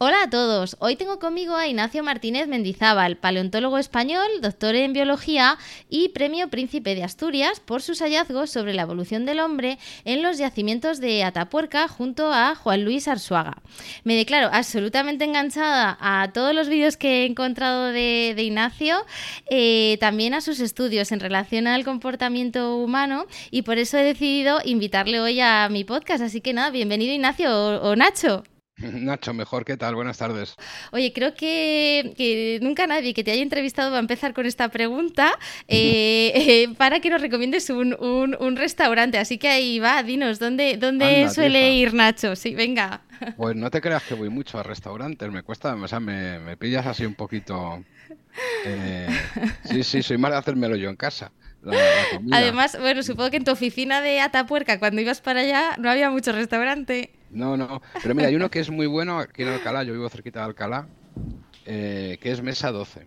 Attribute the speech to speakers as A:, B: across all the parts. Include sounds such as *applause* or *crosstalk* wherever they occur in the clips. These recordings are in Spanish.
A: Hola a todos, hoy tengo conmigo a Ignacio Martínez Mendizábal, paleontólogo español, doctor en biología y premio Príncipe de Asturias por sus hallazgos sobre la evolución del hombre en los yacimientos de Atapuerca junto a Juan Luis Arzuaga. Me declaro absolutamente enganchada a todos los vídeos que he encontrado de, Ignacio, eh, también a sus estudios en relación al comportamiento humano y por eso he decidido invitarle hoy a mi podcast. Así que nada, bienvenido Ignacio o Nacho. *laughs*
B: Nacho, mejor, ¿qué tal? Buenas tardes.
A: Oye, creo que, nunca nadie que te haya entrevistado va a empezar con esta pregunta eh, *laughs* eh, para que nos recomiendes un, restaurante. Así que ahí va, dinos, ¿dónde, dónde suele ir Nacho? Sí, venga. *laughs*
B: Pues no te creas que voy mucho a restaurantes, me cuesta, o sea, me, pillas así un poquito... Eh, sí, sí, soy más de hacérmelo yo en casa.
A: Además, bueno, supongo que en tu oficina de Atapuerca, cuando ibas para allá, no había mucho restaurante.
B: No, no. Pero mira, hay uno que es muy bueno aquí en Alcalá, yo vivo cerquita de Alcalá, eh, que es Mesa 12.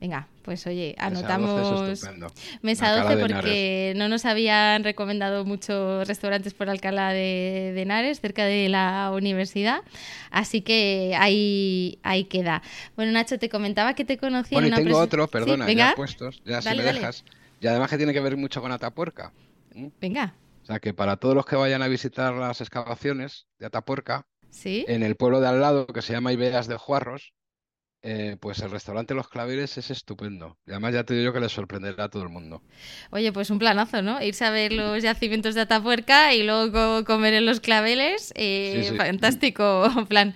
A: Venga, pues oye, anotamos Mesa 12, porque no nos habían recomendado muchos restaurantes por Alcalá de, Henares, cerca de la universidad. Así que ahí, ahí queda. Bueno, Nacho, te comentaba que te conocía
B: bueno, y tengo otro, perdona, ya puestos, ya si me dejas. Y además que tiene que ver mucho con Atapuerca.
A: Venga.
B: O sea que para todos los que vayan a visitar las excavaciones de Atapuerca, en el pueblo de al lado, que se llama Ibeas de Juarros, eh, pues el restaurante Los Claveles es estupendo. Y además ya te digo yo que le sorprenderá a todo el mundo.
A: Oye, pues un planazo, ¿no? Irse a ver los yacimientos de Atapuerca y luego comer en Los Claveles. Eh, fantástico *laughs* plan.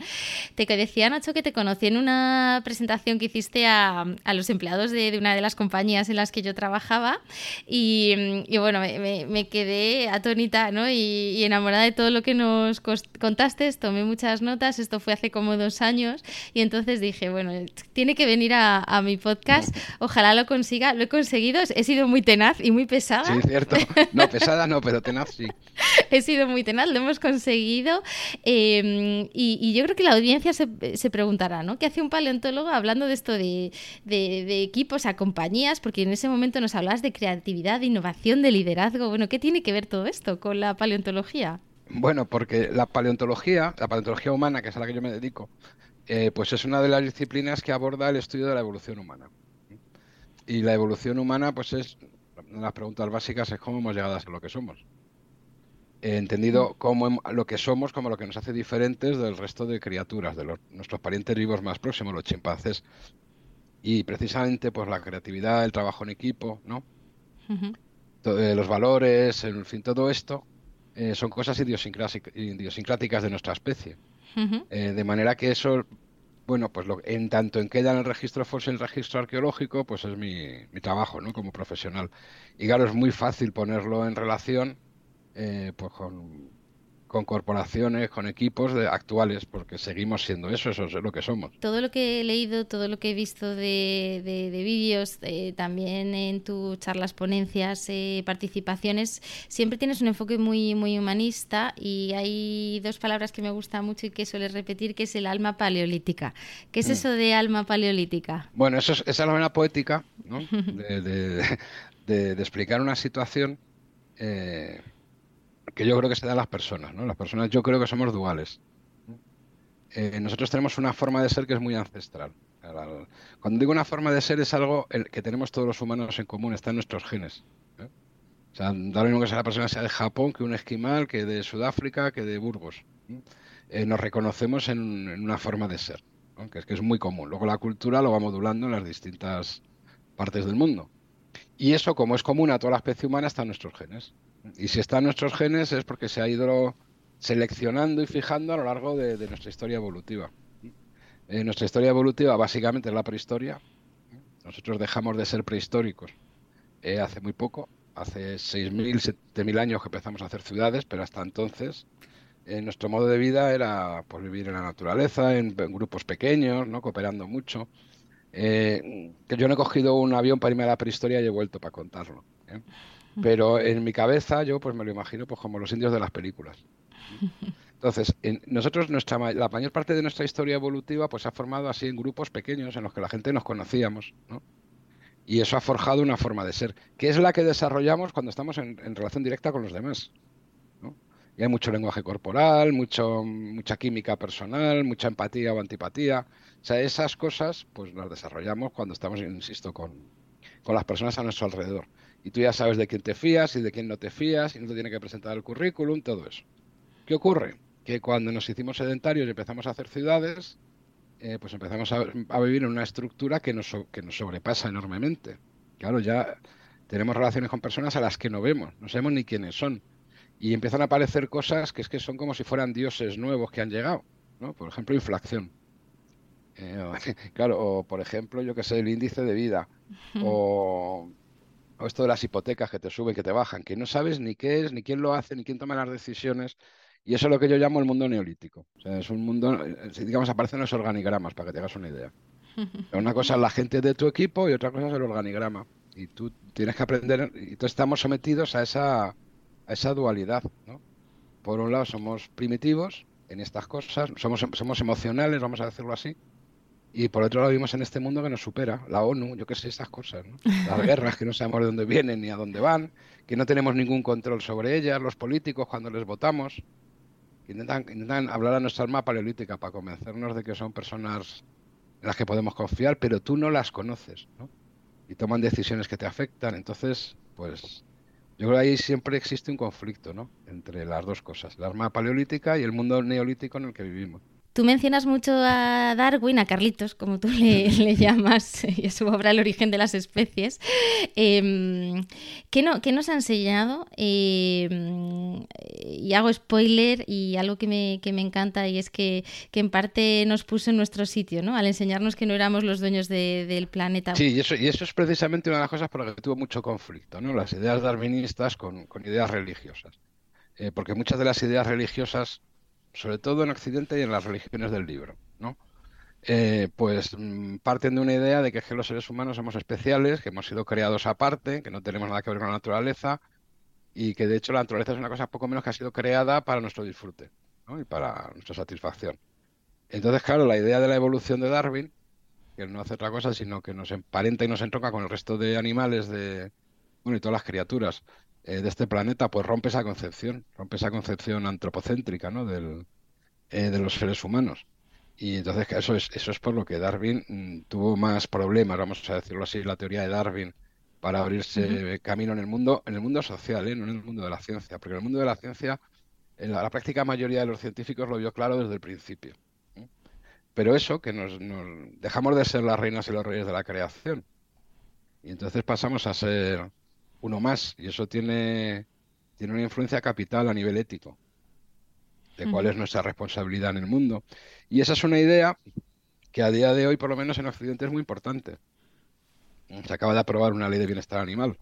A: Te decía, Nacho, que te conocí en una presentación que hiciste a, los empleados de, una de las compañías en las que yo trabajaba. Y, bueno, me, quedé atónita ¿no? Y, enamorada de todo lo que nos contaste. Tomé muchas notas. Esto fue hace como dos años. Y entonces dije, bueno, tiene que venir a, mi podcast. Ojalá lo consiga. Lo he conseguido. He sido muy tenaz y muy pesada.
B: Sí, cierto. No, pesada no, pero tenaz sí. *laughs*
A: he sido muy tenaz, lo hemos conseguido. Em, y, yo creo que la audiencia se, preguntará, ¿no? ¿Qué hace un paleontólogo hablando de esto de, de, equipos a compañías? Porque en ese momento nos hablabas de creatividad, de innovación, de liderazgo. Bueno, ¿qué tiene que ver todo esto con la paleontología?
B: Bueno, porque la paleontología, la paleontología humana, que es a la que yo me dedico, eh, pues es una de las disciplinas que aborda el estudio de la evolución humana. Y la evolución humana, pues es, una de las preguntas básicas es cómo hemos llegado a ser lo que somos. entendido como lo que somos como lo que nos hace diferentes del resto de criaturas, de nuestros parientes vivos más próximos, los chimpancés. Y precisamente, pues la creatividad, el trabajo en equipo, ¿no? Eh, los valores, en fin, todo esto eh, son cosas idiosincráticas de nuestra especie. Eh, de manera que eso, bueno, pues lo, en tanto en queda en el registro fósil, el registro arqueológico, pues es mi, mi, trabajo, ¿no? Como profesional. Y claro, es muy fácil ponerlo en relación eh, pues con con corporaciones, con equipos de, actuales, porque seguimos siendo eso, eso es lo que somos.
A: Todo lo que he leído, todo lo que he visto de, de, vídeos, eh, también en tus charlas, ponencias, eh, participaciones, siempre tienes un enfoque muy, muy humanista y hay dos palabras que me gustan mucho y que sueles repetir, que es el alma paleolítica. ¿Qué es mm. eso de alma paleolítica?
B: Bueno, eso es, esa es la manera poética ¿no? *laughs* de, de, explicar una situación. Eh, que yo creo que se da a las personas, ¿no? Las personas yo creo que somos duales. Eh, nosotros tenemos una forma de ser que es muy ancestral. Cuando digo una forma de ser es algo que tenemos todos los humanos en común, está en nuestros genes. ¿eh? O sea, da lo mismo que sea la persona sea de Japón, que un esquimal, que de Sudáfrica, que de Burgos. ¿eh? nos reconocemos en, una forma de ser, que, es, que es muy común. Luego la cultura lo va modulando en las distintas partes del mundo. Y eso, como es común a toda la especie humana, está en nuestros genes. Y si está en nuestros genes es porque se ha ido seleccionando y fijando a lo largo de, nuestra historia evolutiva. Eh, nuestra historia evolutiva básicamente es la prehistoria. Nosotros dejamos de ser prehistóricos eh, hace muy poco, hace 6.000, 7.000 años que empezamos a hacer ciudades, pero hasta entonces eh, nuestro modo de vida era pues, vivir en la naturaleza, en, grupos pequeños, ¿no? cooperando mucho. Que yo no he cogido un avión para irme a la prehistoria y he vuelto para contarlo. Pero en mi cabeza yo pues me lo imagino pues como los indios de las películas. Entonces, nosotros, nuestra, la mayor parte de nuestra historia evolutiva pues se ha formado así en grupos pequeños en los que la gente nos conocíamos, ¿no? Y eso ha forjado una forma de ser, que es la que desarrollamos cuando estamos en, relación directa con los demás. Y hay mucho lenguaje corporal, mucho, mucha química personal, mucha empatía o antipatía. O sea, esas cosas pues las desarrollamos cuando estamos, insisto, con, con las personas a nuestro alrededor. Y tú ya sabes de quién te fías y de quién no te fías y no te tiene que presentar el currículum, todo eso. ¿Qué ocurre? Que cuando nos hicimos sedentarios y empezamos a hacer ciudades, eh, pues empezamos a, vivir en una estructura que nos, que nos sobrepasa enormemente. Claro, ya tenemos relaciones con personas a las que no vemos, no sabemos ni quiénes son. Y empiezan a aparecer cosas que es que son como si fueran dioses nuevos que han llegado, ¿no? Por ejemplo, inflación. Eh, *laughs* claro, o por ejemplo, yo que sé, el índice de vida, *laughs* o, o, esto de las hipotecas que te suben, que te bajan, que no sabes ni qué es, ni quién lo hace, ni quién toma las decisiones, y eso es lo que yo llamo el mundo neolítico. O sea, es un mundo, digamos, aparecen los organigramas, para que te hagas una idea. *laughs* Una cosa es la gente de tu equipo y otra cosa es el organigrama. Y tú tienes que aprender, y todos estamos sometidos a esa, a esa dualidad. ¿no? Por un lado somos primitivos en estas cosas, somos, somos emocionales, vamos a decirlo así, y por otro lado vivimos en este mundo que nos supera, la ONU, yo qué sé, estas cosas, ¿no? Las *laughs* guerras que no sabemos de dónde vienen ni a dónde van, que no tenemos ningún control sobre ellas, los políticos cuando les votamos, intentan, hablar a nuestra alma paleolítica para convencernos de que son personas en las que podemos confiar, pero tú no las conoces, ¿no? Y toman decisiones que te afectan. Entonces, pues yo creo que ahí siempre existe un conflicto, ¿no? Entre las dos cosas, la arma paleolítica y el mundo neolítico en el que vivimos.
A: Tú mencionas mucho a Darwin, a Carlitos, como tú le, *laughs* llamas, y a su obra El origen de las especies. Em, ¿qué, no, nos ha enseñado? Em, y hago spoiler y algo que me, encanta y es que, en parte nos puso en nuestro sitio, ¿no? Al enseñarnos que no éramos los dueños del planeta.
B: Sí, y eso, y eso es precisamente una de las cosas por las que tuvo mucho conflicto, ¿no? Las ideas darwinistas con, ideas religiosas. Eh, porque muchas de las ideas religiosas sobre todo en Occidente y en las religiones del libro, ¿no? Eh, pues mm, parten de una idea de que, los seres humanos somos especiales, que hemos sido creados aparte, que no tenemos nada que ver con la naturaleza y que de hecho la naturaleza es una cosa poco menos que ha sido creada para nuestro disfrute ¿no? y para nuestra satisfacción. Entonces, claro, la idea de la evolución de Darwin, que no hace otra cosa sino que nos emparenta y nos entronca con el resto de animales de, bueno, y todas las criaturas eh, de este planeta, pues rompe esa concepción, rompe esa concepción antropocéntrica ¿no? Del, eh, de los seres humanos. Y entonces eso es, eso es por lo que Darwin mm, tuvo más problemas, vamos a decirlo así, la teoría de Darwin, para abrirse camino en el mundo, en el mundo social, ¿eh? no en el mundo de la ciencia, porque en el mundo de la ciencia en la, práctica mayoría de los científicos lo vio claro desde el principio. Pero eso, que nos, dejamos de ser las reinas y los reyes de la creación. Y entonces pasamos a ser uno más. Y eso tiene, tiene una influencia capital a nivel ético, de cuál es nuestra responsabilidad en el mundo. Y esa es una idea que a día de hoy, por lo menos en Occidente, es muy importante. Se acaba de aprobar una ley de bienestar animal.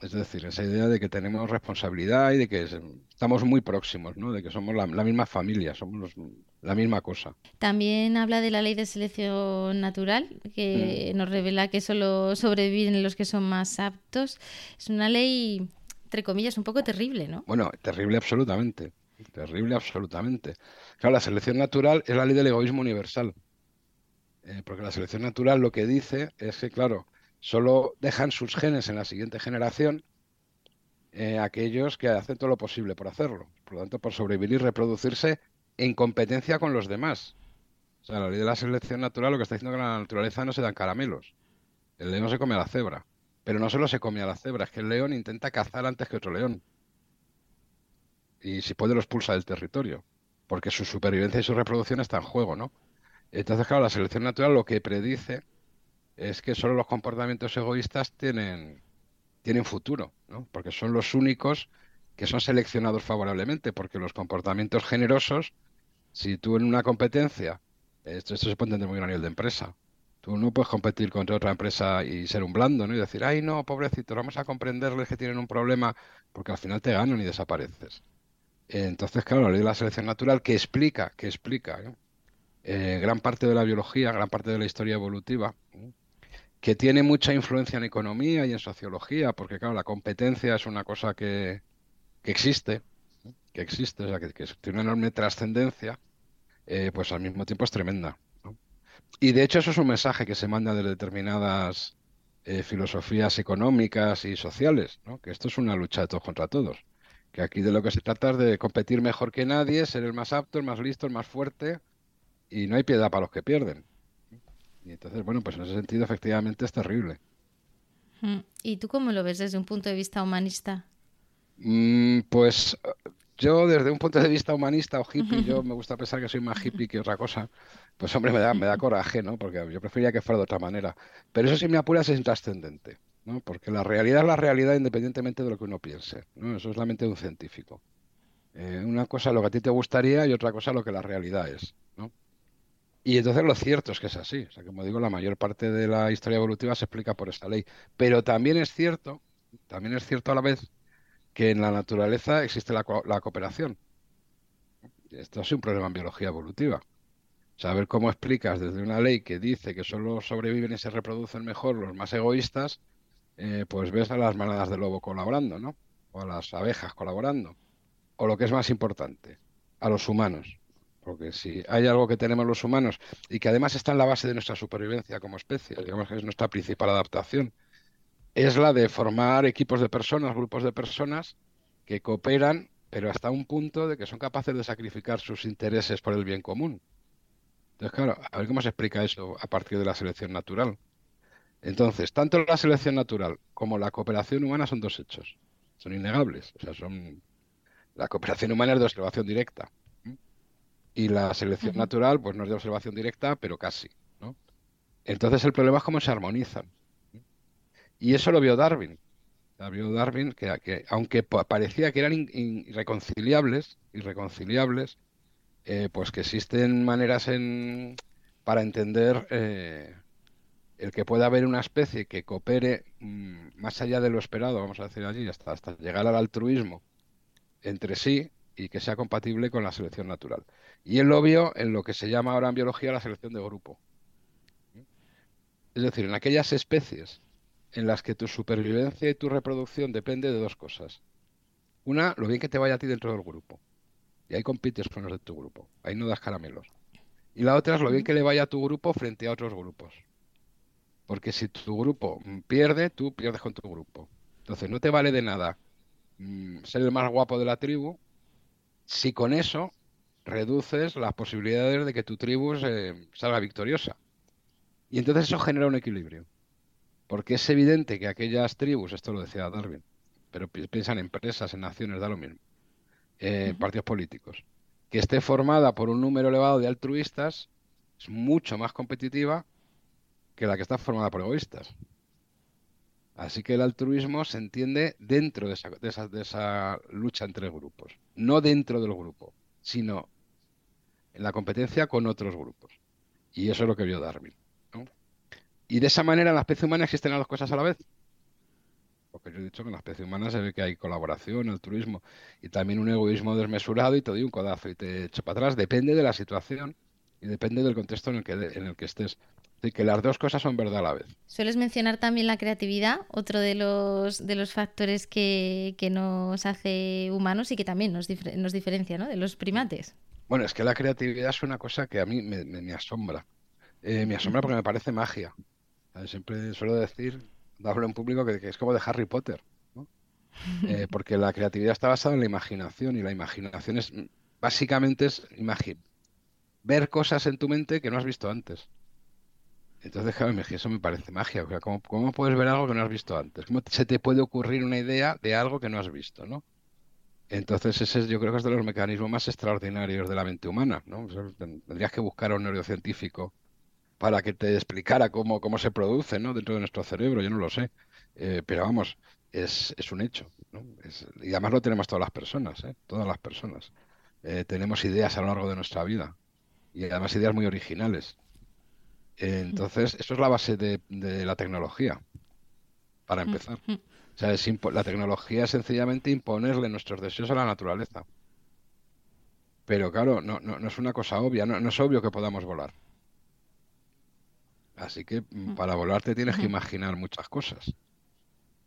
B: Es decir, esa idea de que tenemos responsabilidad y de que estamos muy próximos, ¿no? de que somos la, misma familia, somos la misma cosa.
A: También habla de la ley de selección natural, que mm. nos revela que solo sobreviven los que son más aptos. Es una ley, entre comillas, un poco terrible, ¿no?
B: Bueno, terrible absolutamente. Terrible absolutamente. Claro, la selección natural es la ley del egoísmo universal. Eh, porque la selección natural lo que dice es que, claro, solo dejan sus genes en la siguiente generación eh, aquellos que hacen todo lo posible por hacerlo. Por lo tanto, por sobrevivir y reproducirse en competencia con los demás. O sea, la ley de la selección natural lo que está diciendo es que en la naturaleza no se dan caramelos. El león se come a la cebra. Pero no solo se come a la cebra, es que el león intenta cazar antes que otro león. Y si puede lo expulsa del territorio. Porque su supervivencia y su reproducción está en juego, ¿no? Entonces, claro, la selección natural lo que predice es que solo los comportamientos egoístas tienen, tienen futuro, ¿no? Porque son los únicos que son seleccionados favorablemente, porque los comportamientos generosos, si tú en una competencia, esto, se puede entender muy bien a nivel de empresa, tú no puedes competir contra otra empresa y ser un blando, ¿no? Y decir, ay, no, pobrecito, vamos a comprenderles que tienen un problema, porque al final te ganan y desapareces. Entonces, claro, la ley de la selección natural que explica, que explica eh, gran parte de la biología, gran parte de la historia evolutiva, que tiene mucha influencia en economía y en sociología, porque claro, la competencia es una cosa que, existe, que existe, o sea, que, tiene una enorme trascendencia, eh, pues al mismo tiempo es tremenda. Y de hecho eso es un mensaje que se manda de determinadas eh, filosofías económicas y sociales, que esto es una lucha de todos contra todos que aquí de lo que se trata es de competir mejor que nadie, ser el más apto, el más listo, el más fuerte, y no hay piedad para los que pierden. Y entonces, bueno, pues en ese sentido efectivamente es terrible.
A: Mm, ¿Y tú cómo lo ves desde un punto de vista humanista?
B: Mm, pues yo desde un punto de vista humanista o hippie, yo *laughs* me gusta pensar que soy más hippie que otra cosa, pues hombre, me da, me da coraje, ¿no? Porque yo preferiría que fuera de otra manera. Pero eso si me apuras es intrascendente. ¿no? Porque la realidad es la realidad independientemente de lo que uno piense, ¿no? Eso es la mente de un científico. Eh, una cosa lo que a ti te gustaría y otra cosa lo que la realidad es, ¿no? Y entonces lo cierto es que es así. O sea, como digo, la mayor parte de la historia evolutiva se explica por esta ley. Pero también es cierto, también es cierto a la vez, que en la naturaleza existe la, la cooperación. Esto es un problema en biología evolutiva. Saber cómo explicas desde una ley que dice que solo sobreviven y se reproducen mejor los más egoístas, eh, pues ves a las manadas de lobo colaborando, ¿no? O a las abejas colaborando. O lo que es más importante, a los humanos. Porque si hay algo que tenemos los humanos y que además está en la base de nuestra supervivencia como especie, digamos que es nuestra principal adaptación, es la de formar equipos de personas, grupos de personas que cooperan, pero hasta un punto de que son capaces de sacrificar sus intereses por el bien común. Entonces, claro, a ver cómo se explica eso a partir de la selección natural. Entonces, tanto la selección natural como la cooperación humana son dos hechos. Son innegables. O sea, son. La cooperación humana es de observación directa. Y la selección natural, pues no es de observación directa, pero casi. ¿no? Entonces el problema es cómo se armonizan. Y eso lo vio Darwin. vio Darwin que, aunque parecía que eran irreconciliables, irreconciliables, eh, pues que existen maneras en, para entender eh, el que pueda haber una especie que coopere mm, más allá de lo esperado, vamos a decir allí, hasta, hasta llegar al altruismo entre sí y que sea compatible con la selección natural. Y él lo vio en lo que se llama ahora en biología la selección de grupo. Es decir, en aquellas especies en las que tu supervivencia y tu reproducción depende de dos cosas. Una, lo bien que te vaya a ti dentro del grupo. Y ahí compites con los de tu grupo. Ahí no das caramelos. Y la otra es lo bien que le vaya a tu grupo frente a otros grupos. Porque si tu grupo pierde, tú pierdes con tu grupo. Entonces no te vale de nada mm, ser el más guapo de la tribu si con eso reduces las posibilidades de que tu tribu salga victoriosa. Y entonces eso genera un equilibrio. Porque es evidente que aquellas tribus, esto lo decía Darwin, pero piensan en empresas, en naciones, da lo mismo, eh, partidos políticos, que esté formada por un número elevado de altruistas, es mucho más competitiva que la que está formada por egoístas. Así que el altruismo se entiende dentro de esa, de esa, lucha entre grupos, no dentro del grupo, sino la competencia con otros grupos. Y eso es lo que vio Darwin. Y de esa manera en la especie humana existen las dos cosas a la vez. Porque yo he dicho que en la especie humana se ve que hay colaboración, altruismo y también un egoísmo desmesurado y todo y un codazo y te echo para atrás. Depende de la situación y depende del contexto en el que, en el que estés que las dos cosas son verdad a la vez.
A: Sueles mencionar también la creatividad, otro de los, de los factores que, nos hace humanos y que también nos, nos diferencia ¿no? de los primates.
B: Bueno, es que la creatividad es una cosa que a mí me, asombra. Eh, me asombra porque me parece magia. Siempre suelo decir, hablo en público, que, es como de Harry Potter. Eh, *laughs* porque la creatividad está basada en la imaginación y la imaginación es básicamente es ver cosas en tu mente que no has visto antes. Entonces, claro, eso me parece magia. O sea, ¿cómo, puedes ver algo que no has visto antes? ¿Cómo se te puede ocurrir una idea de algo que no has visto, no? Entonces, ese yo creo que es de los mecanismos más extraordinarios de la mente humana, ¿no? tendrías que buscar a un neurocientífico para que te explicara cómo, cómo se produce ¿no? dentro de nuestro cerebro, yo no lo sé. Eh, pero vamos, es, es un hecho. ¿no? y además lo tenemos todas las personas, ¿eh? todas las personas. Eh, tenemos ideas a lo largo de nuestra vida y además ideas muy originales. entonces, eso es la base de, la tecnología, para empezar. O sea, la tecnología es sencillamente imponerle nuestros deseos a la naturaleza. Pero claro, no, no, es una cosa obvia, no, no, es obvio que podamos volar. Así que mm, para volar te tienes que imaginar muchas cosas.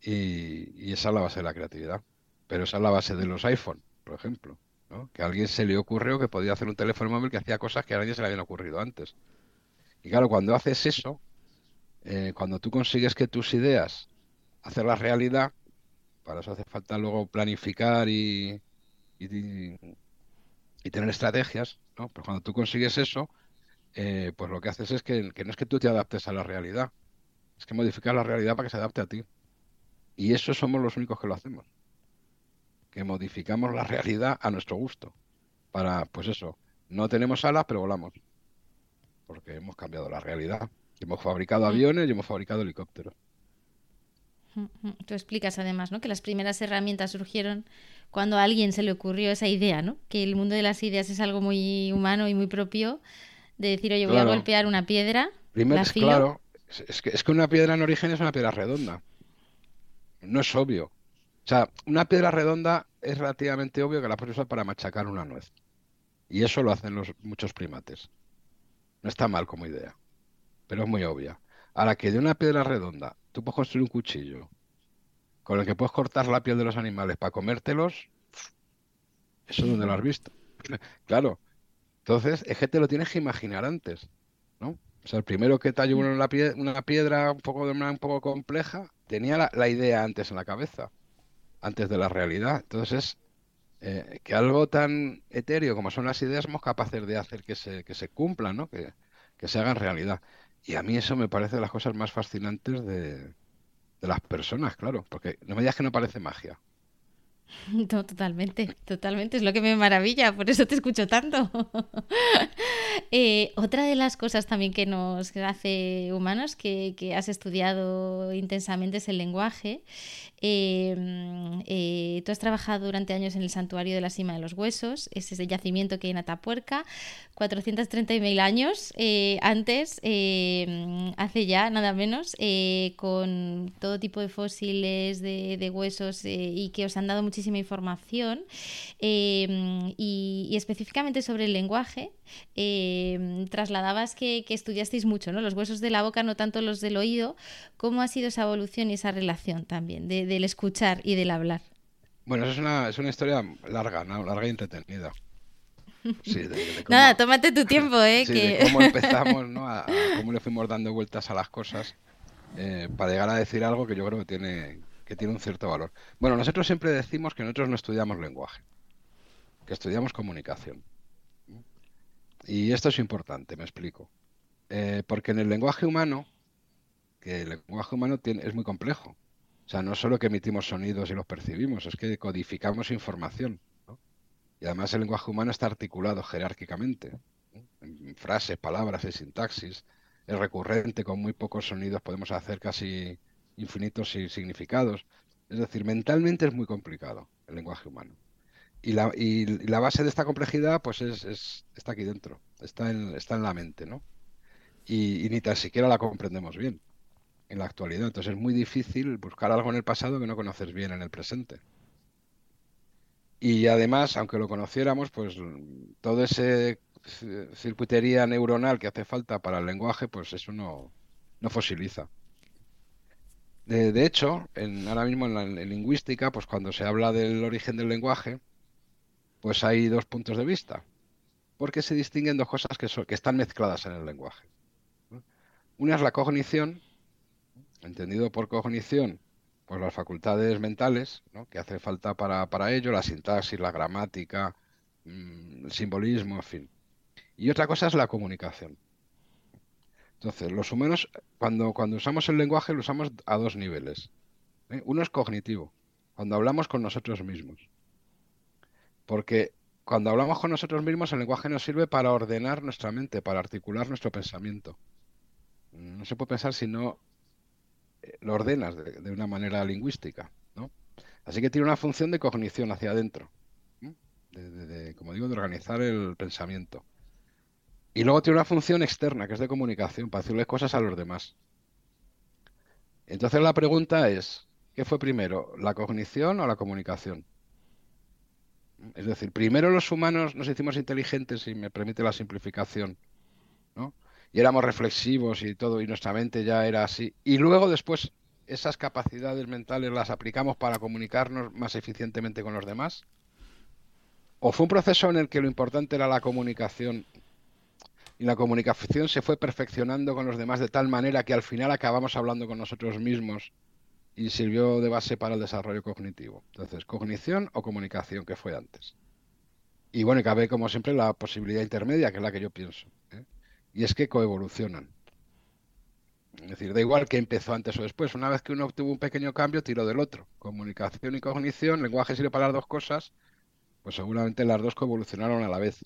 B: Y, esa es la base de la creatividad. Pero esa es la base de los iPhone, por ejemplo. Que a alguien se le ocurrió que podía hacer un teléfono móvil que hacía cosas que a nadie se le habían ocurrido antes. Y claro, cuando haces eso, eh, cuando tú consigues que tus ideas hacerlas realidad, para eso hace falta luego planificar y, y, tener estrategias, ¿no? Pero cuando tú consigues eso, eh, pues lo que haces es que, que no es que tú te adaptes a la realidad, es que modificas la realidad para que se adapte a ti. Y eso somos los únicos que lo hacemos. Que modificamos la realidad a nuestro gusto. Para, pues eso, no tenemos alas, pero volamos. Porque hemos cambiado la realidad. Hemos fabricado mm. aviones y hemos fabricado helicópteros.
A: Tú explicas además, ¿no? Que las primeras herramientas surgieron cuando a alguien se le ocurrió esa idea, ¿no? Que el mundo de las ideas es algo muy humano y muy propio de decir, oye, voy a golpear una piedra.
B: Primero, claro, es que, es que una piedra en origen es una piedra redonda no es obvio. O sea, una piedra redonda es relativamente obvio que la puedes usar para machacar una nuez. Y eso lo hacen los muchos primates. No está mal como idea, pero es muy obvia. Ahora que de una piedra redonda tú puedes construir un cuchillo con el que puedes cortar la piel de los animales para comértelos, eso es donde lo has visto. *laughs* claro. Entonces, es que te lo tienes que imaginar antes, ¿no? O sea, el primero que talló una, piedra, una un poco, un poco compleja, tenía la, idea antes en la cabeza, antes de la realidad. Entonces, eh, que algo tan etéreo como son las ideas somos capaces de hacer que se, que se cumplan, ¿no? que, que se hagan realidad. Y a mí eso me parece de las cosas más fascinantes de, de las personas, claro, porque no me digas que no parece magia. *laughs*
A: No, totalmente, totalmente, es lo que me maravilla, por eso te escucho tanto. *laughs* Eh, otra de las cosas también que nos hace humanos, que, que has estudiado intensamente, es el lenguaje. Em, eh, tú has trabajado durante años en el Santuario de la Cima de los Huesos, ese es el yacimiento que hay en Atapuerca, 430.000 años eh, antes, em, hace ya nada menos, eh, con todo tipo de fósiles de, huesos y que os han dado muchísima información. Em, y, específicamente sobre el lenguaje, trasladabas que, estudiasteis mucho, ¿no? Los huesos de la boca, no tanto los del oído. ¿Cómo ha sido esa evolución y esa relación también del escuchar y del hablar.
B: Bueno, eso es una, es una historia larga, ¿no? larga y entretenida. *laughs*
A: Nada, tómate tu tiempo, ¿eh? *laughs*
B: que... cómo empezamos, ¿no? A, cómo le fuimos dando vueltas a las cosas eh, para llegar a decir algo que yo creo que tiene, que tiene un cierto valor. Bueno, nosotros siempre decimos que nosotros no estudiamos lenguaje, que estudiamos comunicación. Y esto es importante, me explico. Eh, porque en el lenguaje humano, que el lenguaje humano tiene, es muy complejo. O sea, no solo que emitimos sonidos y los percibimos, es que codificamos información. Y además el lenguaje humano está articulado jerárquicamente, en frases, palabras y sintaxis. Es recurrente, con muy pocos sonidos podemos hacer casi infinitos significados. Es decir, mentalmente es muy complicado el lenguaje humano. Y la, y la base de esta complejidad pues es, está aquí dentro, está en, está en la mente, ¿no? y ni tan siquiera la comprendemos bien en la actualidad. Entonces es muy difícil buscar algo en el pasado que no conoces bien en el presente. Y además, aunque lo conociéramos, pues todo ese circuitería neuronal que hace falta para el lenguaje, pues eso no, no fosiliza. De, hecho, en, ahora mismo en la lingüística, pues cuando se habla del origen del lenguaje, pues hay dos puntos de vista, porque se distinguen dos cosas que, que están mezcladas en el lenguaje. Una es la cognición entendido por cognición, pues las facultades mentales ¿no? que hace falta para, ello, la sintaxis, la gramática, mm, el simbolismo, en fin. Y otra cosa es la comunicación. Entonces, los humanos, cuando, cuando usamos el lenguaje, lo usamos a dos niveles. ¿eh? Uno es cognitivo, cuando hablamos con nosotros mismos. Porque cuando hablamos con nosotros mismos, el lenguaje nos sirve para ordenar nuestra mente, para articular nuestro pensamiento. no se puede pensar si no lo ordenas de, una manera lingüística, ¿no? Así que tiene una función de cognición hacia adentro, de, como digo, de organizar el pensamiento. Y luego tiene una función externa, que es de comunicación, para decirle cosas a los demás. Entonces la pregunta es, ¿qué fue primero, la cognición o la comunicación? Es decir, primero los humanos nos hicimos inteligentes, si me permite la simplificación, ¿no? Y éramos reflexivos y todo, y nuestra mente ya era así. Y luego después esas capacidades mentales las aplicamos para comunicarnos más eficientemente con los demás. ¿O fue un proceso en el que lo importante era la comunicación y la comunicación se fue perfeccionando con los demás de tal manera que al final acabamos hablando con nosotros mismos y sirvió de base para el desarrollo cognitivo. Entonces, cognición o comunicación, que fue antes. Y bueno, cabe como siempre la posibilidad intermedia, que es la que yo pienso. ¿eh? Y es que coevolucionan. Es decir, da igual que empezó antes o después. Una vez que uno obtuvo un pequeño cambio, tiró del otro. Comunicación y cognición, lenguaje sirve para las dos cosas, pues seguramente las dos coevolucionaron a la vez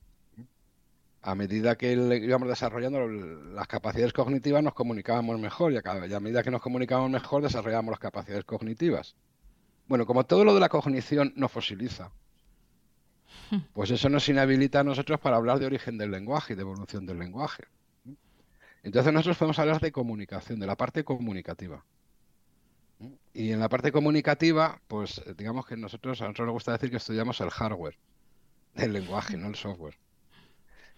B: a medida que íbamos desarrollando las capacidades cognitivas nos comunicábamos mejor y a, medida que nos comunicábamos mejor desarrollamos las capacidades cognitivas. Bueno, como todo lo de la cognición nos fosiliza, pues eso nos inhabilita a nosotros para hablar de origen del lenguaje y de evolución del lenguaje. Entonces nosotros podemos hablar de comunicación, de la parte comunicativa. Y en la parte comunicativa, pues digamos que nosotros, a nosotros nos gusta decir que estudiamos el hardware del lenguaje, no el software.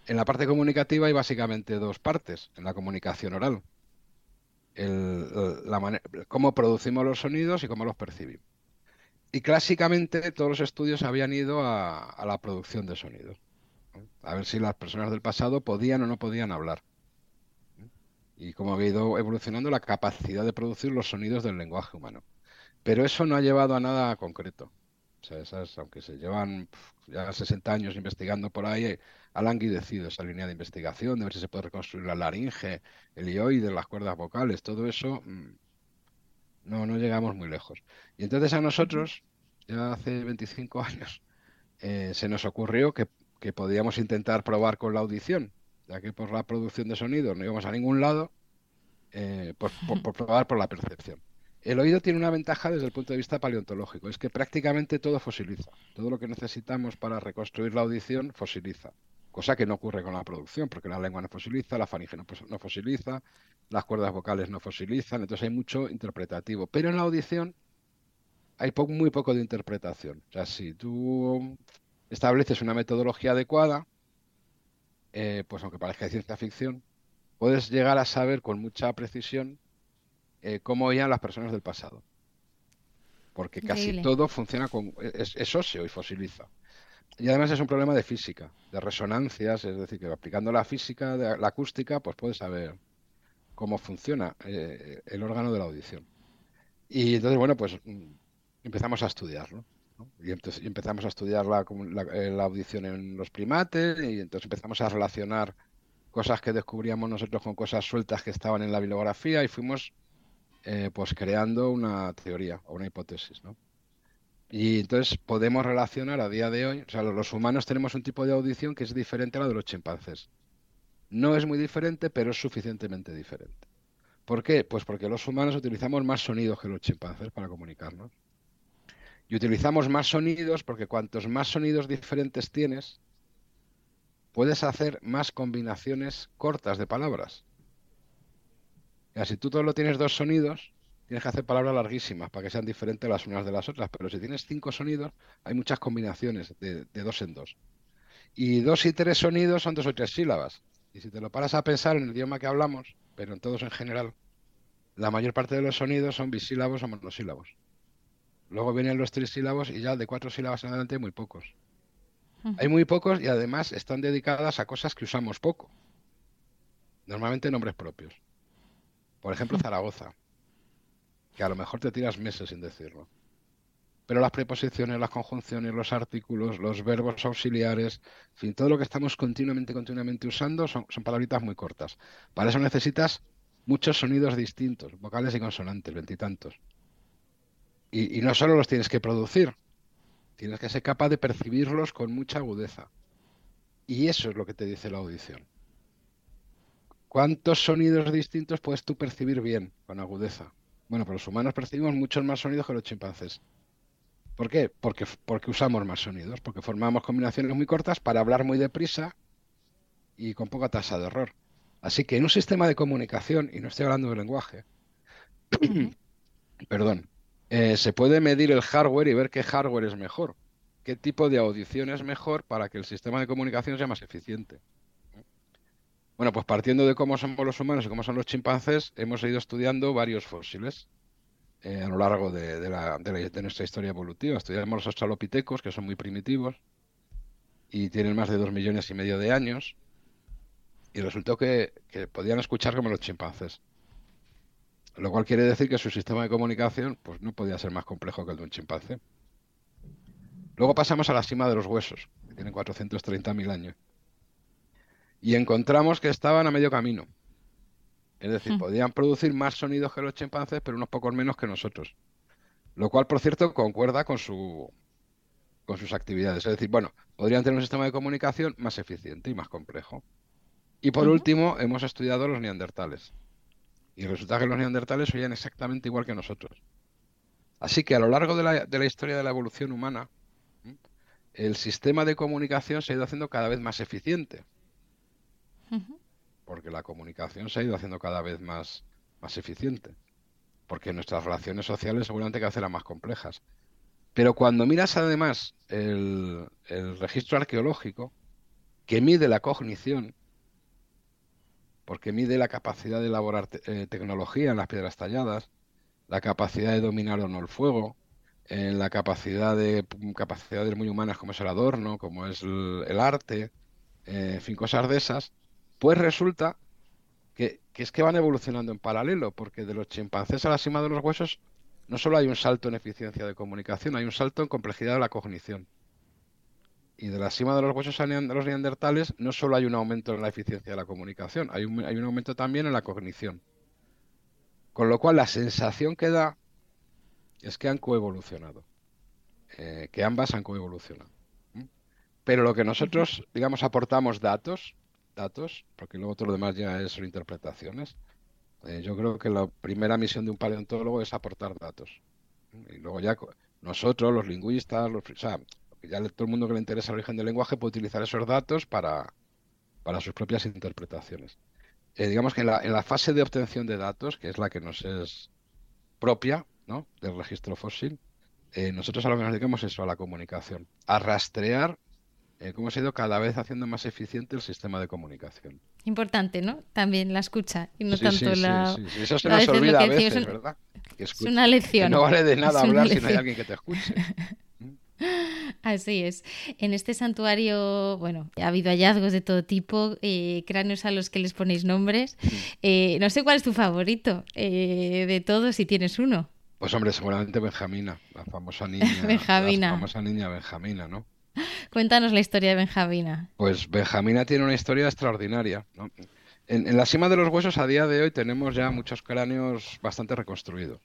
B: En la parte comunicativa hay básicamente dos partes, en la comunicación oral. cómo producimos los sonidos y cómo los percibimos. Y clásicamente todos los estudios habían ido a, la producción de sonidos. A ver si las personas del pasado podían o no podían hablar. Y cómo había ido evolucionando la capacidad de producir los sonidos del lenguaje humano. Pero eso no ha llevado a nada concreto. O sea, esas, aunque se llevan ya 60 años investigando por ahí, ha languidecido esa línea de investigación, de ver si se puede reconstruir la laringe, el ioide, las cuerdas vocales, todo eso, mm, no, no llegamos muy lejos. Y entonces a nosotros, ya hace 25 años, eh, se nos ocurrió que, podíamos intentar probar con la audición, ya que por la producción de sonido no íbamos a ningún lado, eh, por probar por la percepción. El oído tiene una ventaja desde el punto de vista paleontológico, es que prácticamente todo fosiliza. Todo lo que necesitamos para reconstruir la audición fosiliza cosa que no ocurre con la producción, porque la lengua no fosiliza, la faringe no, fosiliza, las cuerdas vocales no fosilizan, entonces hay mucho interpretativo. Pero en la audición hay muy poco de interpretación. O sea, si tú estableces una metodología adecuada, eh, pues aunque parezca de ciencia ficción, puedes llegar a saber con mucha precisión eh, cómo oían las personas del pasado. Porque casi todo funciona con. Es, es óseo y fosiliza. Y además es un problema de física, de resonancias, es decir, que aplicando la física, de la acústica, pues puedes saber cómo funciona eh, el órgano de la audición. Y entonces, bueno, pues mm, empezamos a estudiarlo. Y, entonces, empezamos a estudiar la, eh, la, audición en los primates y entonces empezamos a relacionar cosas que descubríamos nosotros con cosas sueltas que estaban en la bibliografía y fuimos eh, pues creando una teoría o una hipótesis, ¿no? Y entonces podemos relacionar a día de hoy, o sea, los humanos tenemos un tipo de audición que es diferente a la de los chimpancés. No es muy diferente, pero es suficientemente diferente. ¿Por qué? Pues porque los humanos utilizamos más sonidos que los chimpancés para comunicarnos. Y utilizamos más sonidos porque cuantos más sonidos diferentes tienes, puedes hacer más combinaciones cortas de palabras. Y si tú solo tienes dos sonidos, tienes que hacer palabras larguísimas para que sean diferentes las unas de las otras. Pero si tienes cinco sonidos, hay muchas combinaciones de, dos en dos. Y dos y tres sonidos son dos o tres sílabas. Y si te lo paras a pensar en el idioma que hablamos, pero en todos en general, la mayor parte de los sonidos son bisílabos o monosílabos. Luego vienen los trisílabos y ya de cuatro sílabas en adelante hay muy pocos. Hay muy pocos y además están dedicadas a cosas que usamos poco. Normalmente nombres propios. Por ejemplo, Zaragoza *laughs* que a lo mejor te tiras meses sin decirlo. Pero las preposiciones, las conjunciones, los artículos, los verbos auxiliares, en fin, todo lo que estamos continuamente, continuamente usando son, son palabritas muy cortas. Para eso necesitas muchos sonidos distintos, vocales y consonantes, veintitantos. Y, y no solo los tienes que producir, tienes que ser capaz de percibirlos con mucha agudeza. Y eso es lo que te dice la audición ¿cuántos sonidos distintos puedes tú percibir bien, con agudeza? Bueno, pues los humanos percibimos muchos más sonidos que los chimpancés. ¿Por qué? Porque, porque usamos más sonidos, porque formamos combinaciones muy cortas para hablar muy deprisa y con poca tasa de error. Así que en un sistema de comunicación, y no estoy hablando de lenguaje, *coughs* perdón, eh, se puede medir el hardware y ver qué hardware es mejor, qué tipo de audición es mejor para que el sistema de comunicación sea más eficiente. Bueno, pues partiendo de cómo somos los humanos y cómo son los chimpancés, hemos ido estudiando varios fósiles eh, a lo largo de, de, nuestra historia evolutiva. Estudiamos los australopitecos, que son muy primitivos y tienen más de dos millones y medio de años, y resultó que, que podían escuchar como los chimpancés. Lo cual quiere decir que su sistema de comunicación pues, no podía ser más complejo que el de un chimpancé. Luego pasamos a la cima de los huesos, que tienen 430.000 años. Y encontramos que estaban a medio camino. Es decir, hmm. podían producir más sonidos que los chimpancés, pero unos pocos menos que nosotros. Lo cual, por cierto, concuerda con, su, con sus actividades. Es decir, bueno, podrían tener un sistema de comunicación más eficiente y más complejo. Y por último, hemos estudiado los neandertales. Y resulta que los neandertales oían exactamente igual que nosotros. Así que a lo largo de la, historia de la evolución humana, el sistema de comunicación se ha ido haciendo cada vez más eficiente. Porque la comunicación se ha ido haciendo cada vez más, más eficiente. Porque nuestras relaciones sociales seguramente vez eran más complejas. Pero cuando miras además el, el registro arqueológico, que mide la cognición, porque mide la capacidad de elaborar eh, tecnología en las piedras talladas, la capacidad de dominar o no el fuego, eh, la capacidad de capacidades muy humanas como es el adorno, como es el, arte, eh, en fin, cosas de esas, pues resulta que, es que van evolucionando en paralelo, porque de los chimpancés a la cima de los huesos no solo hay un salto en eficiencia de comunicación, hay un salto en complejidad de la cognición y de la cima de los huesos de los neandertales no solo hay un aumento en la eficiencia de la comunicación, hay un, hay un aumento también en la cognición. Con lo cual la sensación que da es que han coevolucionado, eh, que ambas han coevolucionado. Pero lo que nosotros, digamos, aportamos datos, datos, porque luego todo lo demás ya es, interpretaciones. Eh, yo creo que la primera misión de un paleontólogo es aportar datos. Y luego ya nosotros, los lingüistas, los, o ya todo el mundo que le interesa el origen del lenguaje puede utilizar esos datos para, sus propias interpretaciones. Eh, digamos que en la, fase de obtención de datos, que es la que nos es propia ¿no? del registro fósil, eh, nosotros a lo que nos dedicamos es a la comunicación, a rastrear eh, cómo se ha ido cada vez haciendo más eficiente el sistema de comunicación.
A: Importante, ¿no? También la escucha y no tanto la.
B: Sí, sí, Eso se nos olvida a veces, ¿verdad?
A: es una lección.
B: no vale de *laughs* nada hablar si no hay alguien que te escuche. *laughs*
A: Así es. En este santuario, bueno, ha habido hallazgos de todo tipo, eh, cráneos a los que les ponéis nombres. Eh, no sé cuál es tu favorito eh, de todos, si tienes uno.
B: Pues hombre, seguramente Benjamina, la famosa *laughs* niña.
A: Benjamina.
B: La famosa niña Benjamina, ¿no? *laughs*
A: Cuéntanos la historia de Benjamina.
B: Pues Benjamina tiene una historia extraordinaria. En, la cima de los huesos a día de hoy tenemos ya muchos cráneos bastante reconstruidos.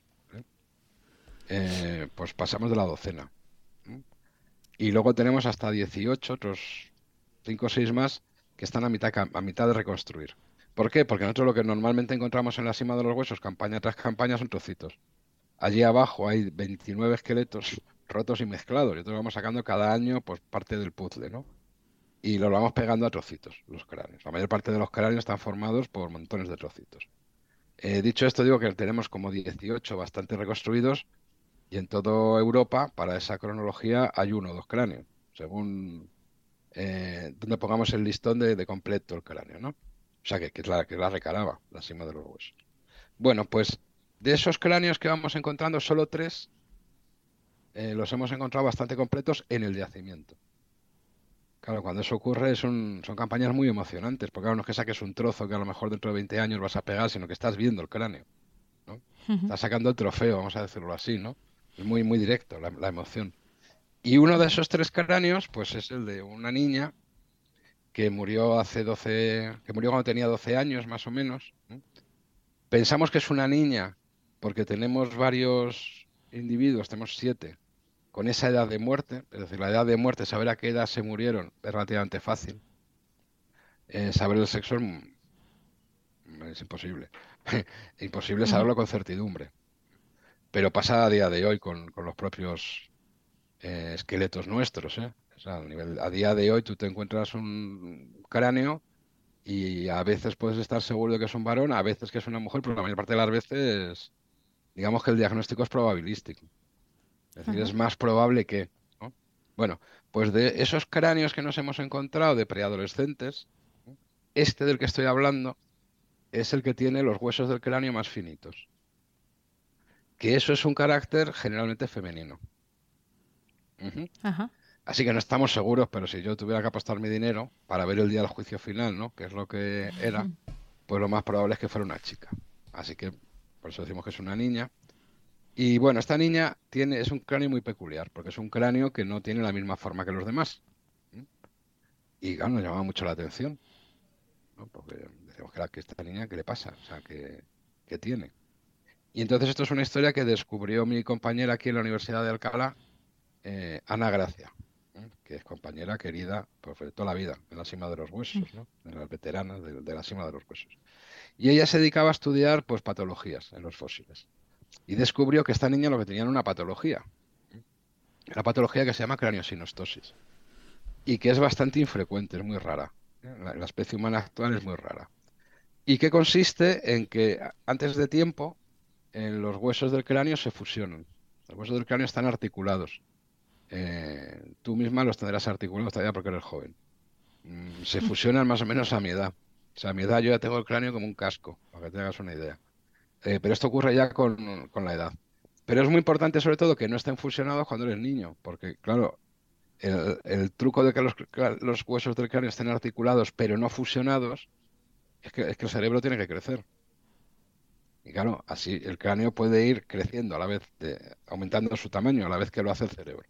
B: pues pasamos de la docena. Y luego tenemos hasta 18, otros 5 o 6 más, que están a mitad, a mitad de reconstruir. ¿Por qué? Porque nosotros lo que normalmente encontramos en la cima de los huesos, campaña tras campaña, son trocitos. Allí abajo hay 29 esqueletos rotos y mezclados. Y nosotros vamos sacando cada año pues parte del puzzle, ¿no? Y los vamos pegando a trocitos, los cráneos. La mayor parte de los cráneos están formados por montones de trocitos. Eh, dicho esto, digo que tenemos como 18 bastante reconstruidos y en toda Europa, para esa cronología, hay uno o dos cráneos, según eh, donde pongamos el listón de, completo el cráneo, ¿no? O sea, que, que, es la, que la recaraba, la cima de los huesos. Bueno, pues de esos cráneos que vamos encontrando, solo tres eh, los hemos encontrado bastante completos en el yacimiento. Claro, cuando eso ocurre son, son campañas muy emocionantes, porque claro, no es que saques un trozo que a lo mejor dentro de 20 años vas a pegar, sino que estás viendo el cráneo. ¿no? Estás sacando el trofeo, vamos a decirlo así, ¿no? Es muy, muy directo la, emoción. Y uno de esos tres cráneos, pues es el de una niña que murió hace 12, que murió cuando tenía 12 años más o menos. Pensamos que es una niña porque tenemos varios individuos, tenemos siete, con esa edad de muerte, es decir, la edad de muerte, saber a qué edad se murieron es relativamente fácil. Eh, saber el sexo es es imposible. *laughs* imposible saberlo con certidumbre. Pero pasa a día de hoy con, los propios eh, esqueletos nuestros. ¿eh? a, nivel, a día de hoy tú te encuentras un cráneo y a veces puedes estar seguro de que es un varón, a veces que es una mujer, pero la mayor parte de las veces, digamos que el diagnóstico es probabilístico. Es decir, es más probable que. Bueno, pues de esos cráneos que nos hemos encontrado de preadolescentes, este del que estoy hablando es el que tiene los huesos del cráneo más finitos. Que eso es un carácter generalmente femenino. Así que no estamos seguros, pero si yo tuviera que apostar mi dinero para ver el día del juicio final, ¿no? Que es lo que era, pues lo más probable es que fuera una chica. Así que por eso decimos que es una niña. Y bueno, esta niña tiene, es un cráneo muy peculiar, porque es un cráneo que no tiene la misma forma que los demás. Y claro, nos llamaba mucho la atención. Porque decimos que, la, que esta niña, ¿qué le pasa? O sea, ¿qué, tiene? Y entonces esto es una historia que descubrió mi compañera aquí en la Universidad de Alcalá, eh, Ana Gracia, que es compañera querida por pues, toda la vida en la cima de los huesos, ¿no? en las veteranas de, de, la cima de los huesos. Y ella se dedicaba a estudiar pues patologías en los fósiles y descubrió que esta niña lo que tenía era una patología. Una patología que se llama craniosinostosis y que es bastante infrecuente, es muy rara. La, especie humana actual es muy rara. Y que consiste en que antes de tiempo en los huesos del cráneo se fusionan. Los huesos del cráneo están articulados. Eh, tú misma los tendrás articulados todavía porque eres joven. Mm, se fusionan más o menos a mi edad. O sea, a mi edad yo ya tengo el cráneo como un casco, para que te hagas una idea. Eh, pero esto ocurre ya con, la edad. Pero es muy importante sobre todo que no estén fusionados cuando eres niño, porque claro, el, truco de que los, huesos del cráneo estén articulados pero no fusionados es que, el cerebro tiene que crecer. Y claro, así el cráneo puede ir creciendo a la vez, aumentando su tamaño a la vez que lo hace el cerebro.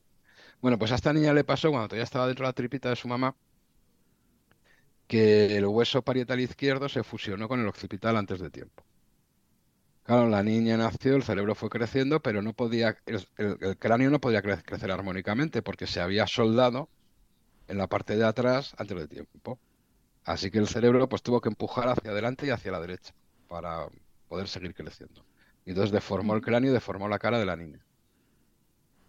B: Bueno, pues a esta niña le pasó cuando todavía estaba dentro de la tripita de su mamá que el hueso parietal izquierdo se fusionó con el occipital antes de tiempo. Claro, la niña nació, el cerebro fue creciendo, pero no podía, el, cráneo no podía crecer armónicamente porque se había soldado en la parte de atrás antes de tiempo. Así que el cerebro pues tuvo que empujar hacia adelante y hacia la derecha para poder seguir creciendo. Y entonces deformó el cráneo y deformó la cara de la niña.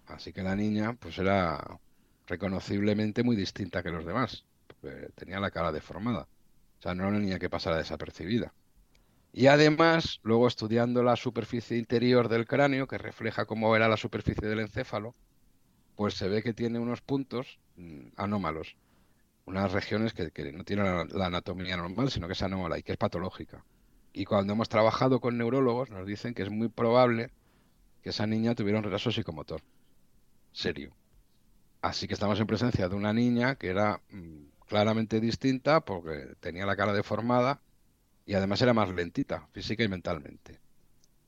B: Así que la niña pues era reconociblemente muy distinta que los demás, porque tenía la cara deformada. O sea, no era una niña que pasara desapercibida. Y además, luego estudiando la superficie interior del cráneo, que refleja cómo era la superficie del encéfalo, pues se ve que tiene unos puntos mm, anómalos, unas regiones que, no tienen la, anatomía normal, sino que es anómala y que es patológica. Y cuando hemos trabajado con neurólogos, nos dicen que es muy probable que esa niña tuviera un retraso psicomotor serio. Así que estamos en presencia de una niña que era mm, claramente distinta porque tenía la cara deformada y además era más lentita, física y mentalmente.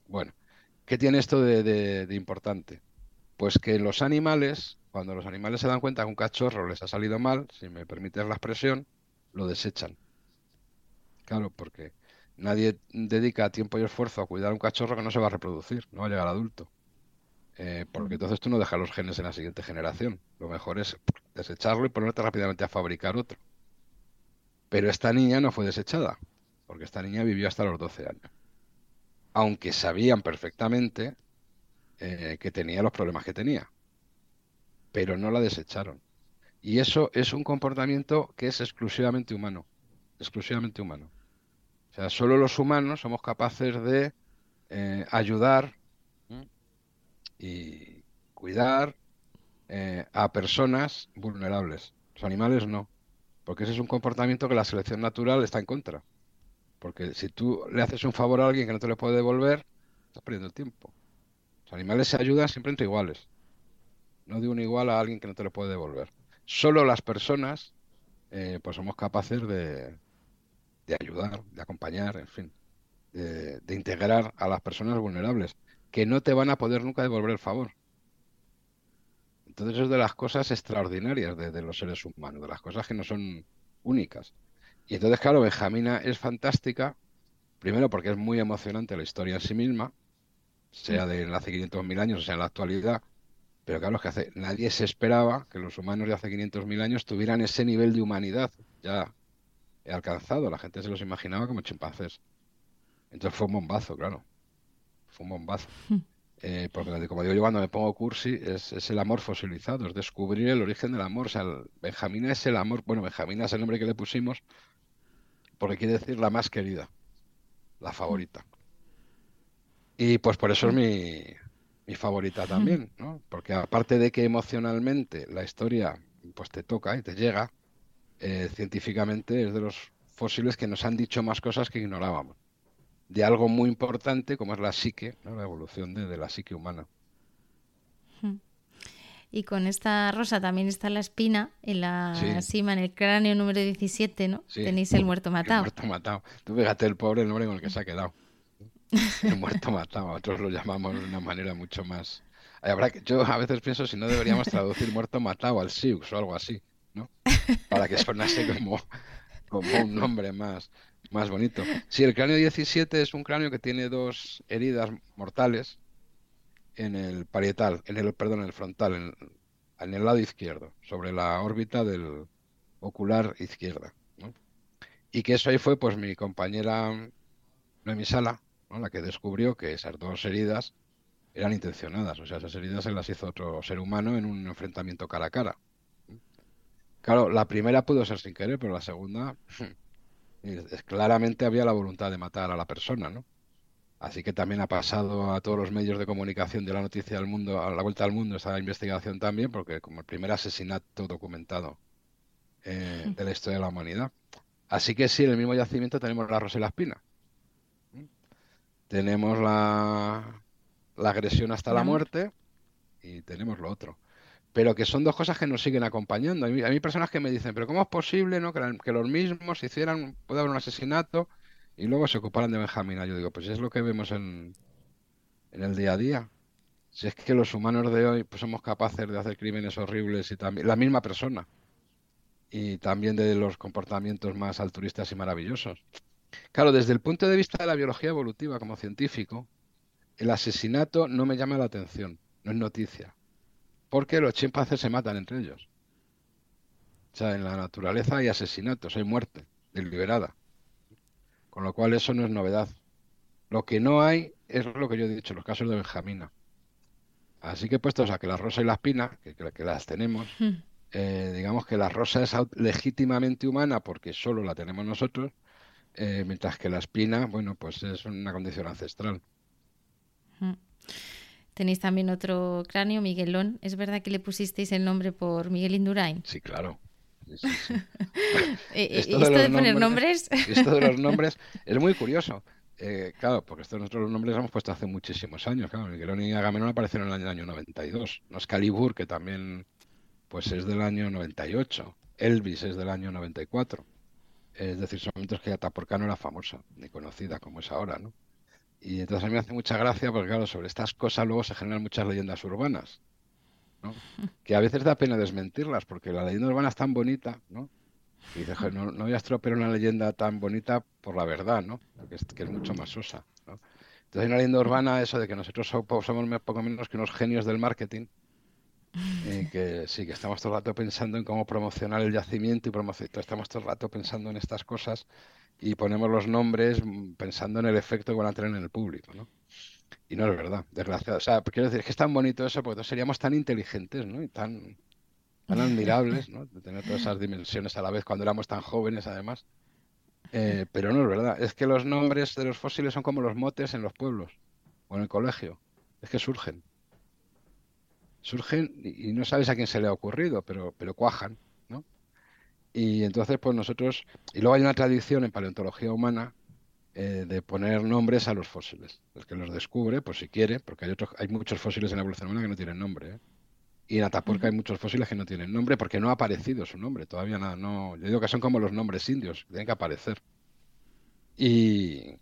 B: Bueno, ¿qué tiene esto de, importante? Pues que los animales, cuando los animales se dan cuenta que un cachorro les ha salido mal, si me permites la expresión, lo desechan. Claro, porque nadie dedica tiempo y esfuerzo a cuidar a un cachorro que no se va a reproducir, no va a llegar adulto. Eh, porque entonces tú no dejas los genes en la siguiente generación. Lo mejor es desecharlo y ponerte rápidamente a fabricar otro. Pero esta niña no fue desechada porque esta niña vivió hasta los 12 años. Aunque sabían perfectamente eh, que tenía los problemas que tenía, pero no la desecharon. Y eso es un comportamiento que es exclusivamente humano, exclusivamente humano. O sea, solo los humanos somos capaces de eh, ayudar y cuidar eh, a personas vulnerables. Los animales no, porque ese es un comportamiento que la selección natural está en contra. Porque si tú le haces un favor a alguien que no te lo puede devolver, estás perdiendo el tiempo. Los animales se ayudan siempre entre iguales. No de un igual a alguien que no te lo puede devolver. Solo las personas, eh, pues somos capaces de, ayudar, de acompañar, en fin, de, integrar a las personas vulnerables, que no te van a poder nunca devolver el favor. Entonces es de las cosas extraordinarias de, de, los seres humanos, de las cosas que no son únicas. Y entonces, claro, Benjamina es fantástica, primero porque es muy emocionante la historia en sí misma, sea de hace 500.000 años o sea en la actualidad, pero claro, es que hace, nadie se esperaba que los humanos de hace 500.000 años tuvieran ese nivel de humanidad ya alcanzado. La gente se los imaginaba como chimpancés. Entonces fue un bombazo, claro. Fue un bombazo. Eh, porque como digo yo cuando me pongo cursi, es, el amor fosilizado, es descubrir el origen del amor. O sea, Benjamina es el amor, bueno, Benjamina es el nombre que le pusimos porque quiere decir la más querida, la favorita. Y pues por eso es mi, mi favorita también, ¿no? Porque aparte de que emocionalmente la historia pues te toca y te llega, eh, científicamente es de los fósiles que nos han dicho más cosas que ignorábamos de algo muy importante como es la psique, la evolución de, la psique humana.
A: Y con esta rosa también está la espina en la cima, en el cráneo número 17, ¿no? Tenéis el muerto matado.
B: El muerto matado. Tú fíjate el pobre nombre con el que se ha quedado. *laughs* El muerto matado. Nosotros lo llamamos de una manera mucho más... Habrá que... Yo a veces pienso si no deberíamos traducir muerto matado al Siux o algo así, ¿no? Para que sonase como, como un nombre más, más bonito. Sí, el cráneo 17 es un cráneo que tiene dos heridas mortales en el parietal, en el, perdón, en el frontal, en, el lado izquierdo, sobre la órbita del ocular izquierda. Y que eso ahí fue pues mi compañera Sala, la que descubrió que esas dos heridas eran intencionadas, o sea, esas heridas se las hizo otro ser humano en un enfrentamiento cara a cara. Claro, la primera pudo ser sin querer, pero la segunda claramente había la voluntad de matar a la persona, ¿no? Así que también ha pasado a todos los medios de comunicación de la noticia del mundo, a la vuelta al mundo, esta investigación también, porque como el primer asesinato documentado eh, de la historia de la humanidad. Así que sí, en el mismo yacimiento tenemos la rosa y la espina. Tenemos la, la agresión hasta la muerte y tenemos lo otro pero que son dos cosas que nos siguen acompañando. Hay, hay personas que me dicen, pero ¿cómo es posible no que, los mismos hicieran, puede haber un asesinato y luego se ocuparan de Benjamina? Yo digo, pues es lo que vemos en, en el día a día. Si es que los humanos de hoy pues somos capaces de hacer crímenes horribles y también la misma persona y también de los comportamientos más altruistas y maravillosos. Claro, desde el punto de vista de la biología evolutiva como científico, el asesinato no me llama la atención, no es noticia porque los chimpancés se matan entre ellos. O sea, en la naturaleza hay asesinatos, hay muerte deliberada. Con lo cual eso no es novedad. Lo que no hay es lo que yo he dicho, los casos de Benjamina. Así que puestos a que la rosa y la espina, que, que las tenemos, hmm. eh, digamos que la rosa es legítimamente humana porque solo la tenemos nosotros, eh, mientras que la espina, bueno, pues es una condición ancestral.
A: Hmm. Tenéis también otro cráneo, Miguelón. ¿Es verdad que le pusisteis el nombre por Miguel Indurain?
B: Sí, claro. *laughs* *laughs*
A: Eh, esto, de, poner nombres,
B: Esto de los *laughs* nombres es muy curioso. Eh, claro, porque estos nosotros los nombres los hemos puesto hace muchísimos años. Claro, Miguelón y Agamenón aparecieron en el año 92. No es Calibur, que también pues es del año 98. Elvis es del año 94. Es decir, son momentos que Ataporca no era famosa ni conocida como es ahora, ¿no? Y entonces a mí me hace mucha gracia porque, claro, sobre estas cosas luego se generan muchas leyendas urbanas, Que a veces da pena desmentirlas porque la leyenda urbana es tan bonita, ¿no? Y dices, no, no voy a estropear una leyenda tan bonita por la verdad, ¿no? Que es, que es mucho más sosa, ¿no? Entonces hay una leyenda urbana eso de que nosotros somos poco menos que unos genios del marketing que sí, que estamos todo el rato pensando en cómo promocionar el yacimiento y promocionar, estamos todo el rato pensando en estas cosas y ponemos los nombres pensando en el efecto que van a tener en el público, ¿no? Y no es verdad, desgraciado. O sea, quiero decir, es que es tan bonito eso porque seríamos tan inteligentes, ¿no? Y tan, tan admirables, ¿no? De tener todas esas dimensiones a la vez cuando éramos tan jóvenes, además. Eh, pero no es verdad. Es que los nombres de los fósiles son como los motes en los pueblos o en el colegio. Es que surgen. Surgen y no sabes a quién se le ha ocurrido, pero, pero cuajan. Y entonces, pues nosotros, y luego hay una tradición en paleontología humana eh, de poner nombres a los fósiles. El que los descubre, pues si quiere, porque hay, otros, hay muchos fósiles en la evolución humana que no tienen nombre. ¿eh? Y en Atapuerca hay muchos fósiles que no tienen nombre porque no ha aparecido su nombre. Todavía nada, no. Yo digo que son como los nombres indios, tienen que aparecer. Y,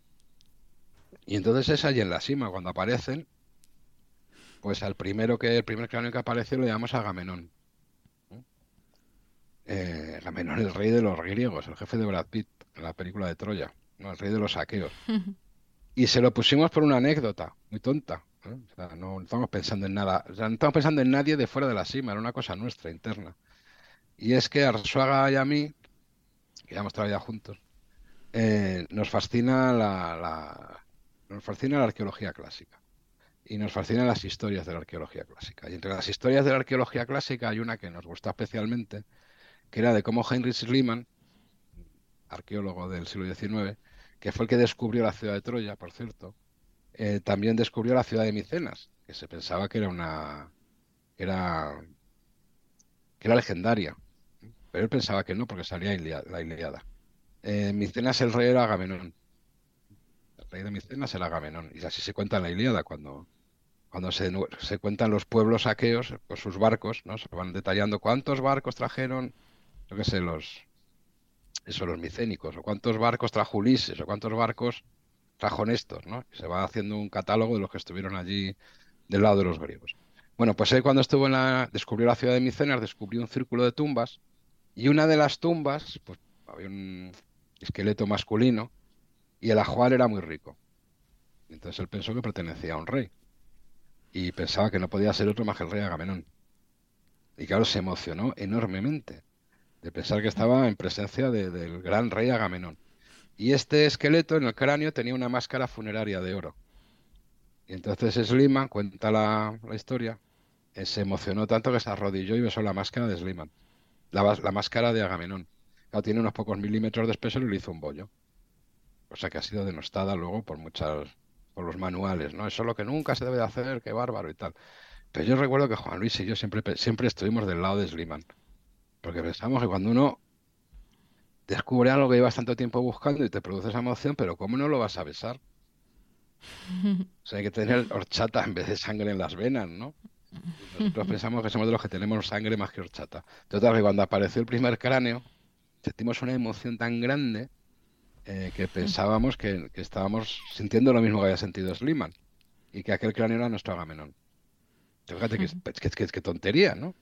B: y entonces es allí en la cima, cuando aparecen, pues al primero que, el primer cráneo que aparece lo llamamos Agamenón eh, menor el rey de los griegos, el jefe de Brad Pitt en la película de Troya, ¿no? el rey de los saqueos. *laughs* y se lo pusimos por una anécdota, muy tonta. ¿no? estamos pensando en nada, no estamos pensando en nadie de fuera de la cima, era una cosa nuestra, interna. Y es que a Arsuaga y a mí, que ya hemos trabajado juntos, eh, nos fascina la, nos fascina la arqueología clásica y nos fascinan las historias de la arqueología clásica. Y entre las historias de la arqueología clásica hay una que nos gusta especialmente, que era de cómo Heinrich Schliemann, arqueólogo del siglo XIX, que fue el que descubrió la ciudad de Troya, por cierto, eh, también descubrió la ciudad de Micenas, que se pensaba que era una era que era legendaria, pero él pensaba que no, porque salía la Iliada. Eh, Micenas el rey era Agamenón. El rey de Micenas era Agamenón. Y así se cuenta en la Iliada, cuando, cuando se, cuentan los pueblos aqueos con sus barcos, ¿no? Se van detallando cuántos barcos trajeron, yo qué sé, los eso, los micénicos, o cuántos barcos trajo Ulises, o cuántos barcos trajo Néstor, ¿no? se va haciendo un catálogo de los que estuvieron allí del lado de los griegos. Bueno, pues él cuando estuvo en la, descubrió la ciudad de Micenas, descubrió un círculo de tumbas, y una de las tumbas, pues había un esqueleto masculino, y el ajuar era muy rico. Entonces él pensó que pertenecía a un rey. Y pensaba que no podía ser otro más que el rey Agamenón. Y claro, se emocionó enormemente de pensar que estaba en presencia del gran rey Agamenón. Y este esqueleto en el cráneo tenía una máscara funeraria de oro. Y entonces Sliman cuenta la, historia, eh, se emocionó tanto que se arrodilló y besó la máscara de Sliman, la, máscara de Agamenón. Claro, tiene unos pocos milímetros de espesor y le hizo un bollo. O sea que ha sido denostada luego por muchas, por los manuales, ¿no? Eso es lo que nunca se debe de hacer, qué bárbaro y tal. Pero yo recuerdo que Juan Luis y yo siempre, siempre estuvimos del lado de Sliman. Porque pensamos que cuando uno descubre algo que llevas tanto tiempo buscando y te produce esa emoción, pero ¿cómo no lo vas a besar? *laughs* O sea, hay que tener horchata en vez de sangre en las venas, ¿no? nosotros pensamos que somos de los que tenemos sangre más que horchata. Total, que cuando apareció el primer cráneo, sentimos una emoción tan grande eh, que pensábamos que, estábamos sintiendo lo mismo que había sentido Sliman y que aquel cráneo era nuestro Agamenón. Fíjate que, que tontería, ¿no?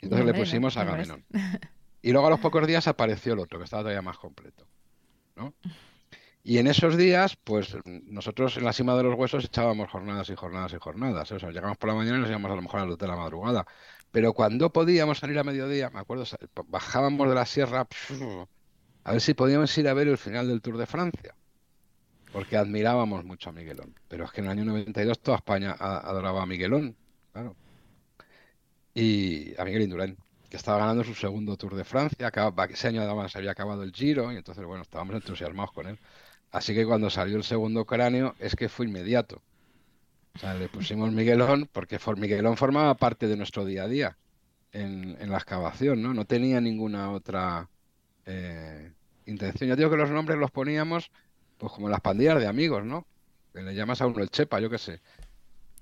B: Entonces le pusimos a Agamenón. *laughs* Y luego a los pocos días apareció el otro, que estaba todavía más completo. ¿no? Y en esos días, pues nosotros en la cima de los huesos echábamos jornadas y jornadas y jornadas. O sea, llegamos por la mañana y nos íbamos a lo mejor a las de la madrugada. Pero cuando podíamos salir a mediodía, me acuerdo, bajábamos de la sierra a ver si podíamos ir a ver el final del Tour de Francia. Porque admirábamos mucho a Miguelón. Pero es que en el año 92 toda España adoraba a Miguelón. Claro y a Miguel Indurain, que estaba ganando su segundo Tour de Francia, ese año además había acabado el Giro y entonces, bueno, estábamos entusiasmados con él. Así que cuando salió el segundo cráneo es que fue inmediato. O sea, le pusimos Miguelón porque Miguelón formaba parte de nuestro día a día en, la excavación, ¿no? No tenía ninguna otra eh, intención. Yo digo que los nombres los poníamos pues como las pandillas de amigos, ¿no? Le llamas a uno el Chepa, yo qué sé.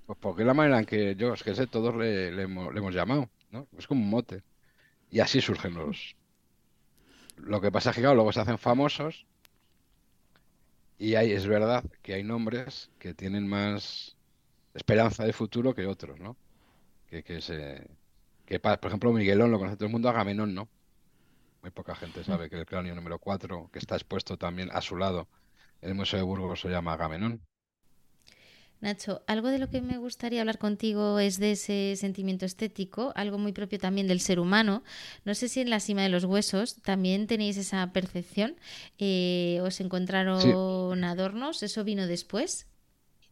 B: Pues porque es la manera en que yo, es que sé, todos le, hemos, llamado, ¿no? Es como un mote. Y así surgen los... Lo que pasa es que, claro, luego se hacen famosos y hay, es verdad que hay nombres que tienen más esperanza de futuro que otros, ¿no? Que, que se... Que, por ejemplo, Miguelón lo conoce todo el mundo, Agamenón, ¿no? Muy poca gente mm. sabe que el cráneo número 4, que está expuesto también a su lado en el Museo de Burgos, se llama Agamenón.
A: Nacho, algo de lo que me gustaría hablar contigo es de ese sentimiento estético, algo muy propio también del ser humano. No sé si en la cima de los huesos también tenéis esa percepción. Eh, ¿Os encontraron adornos? ¿Eso vino después?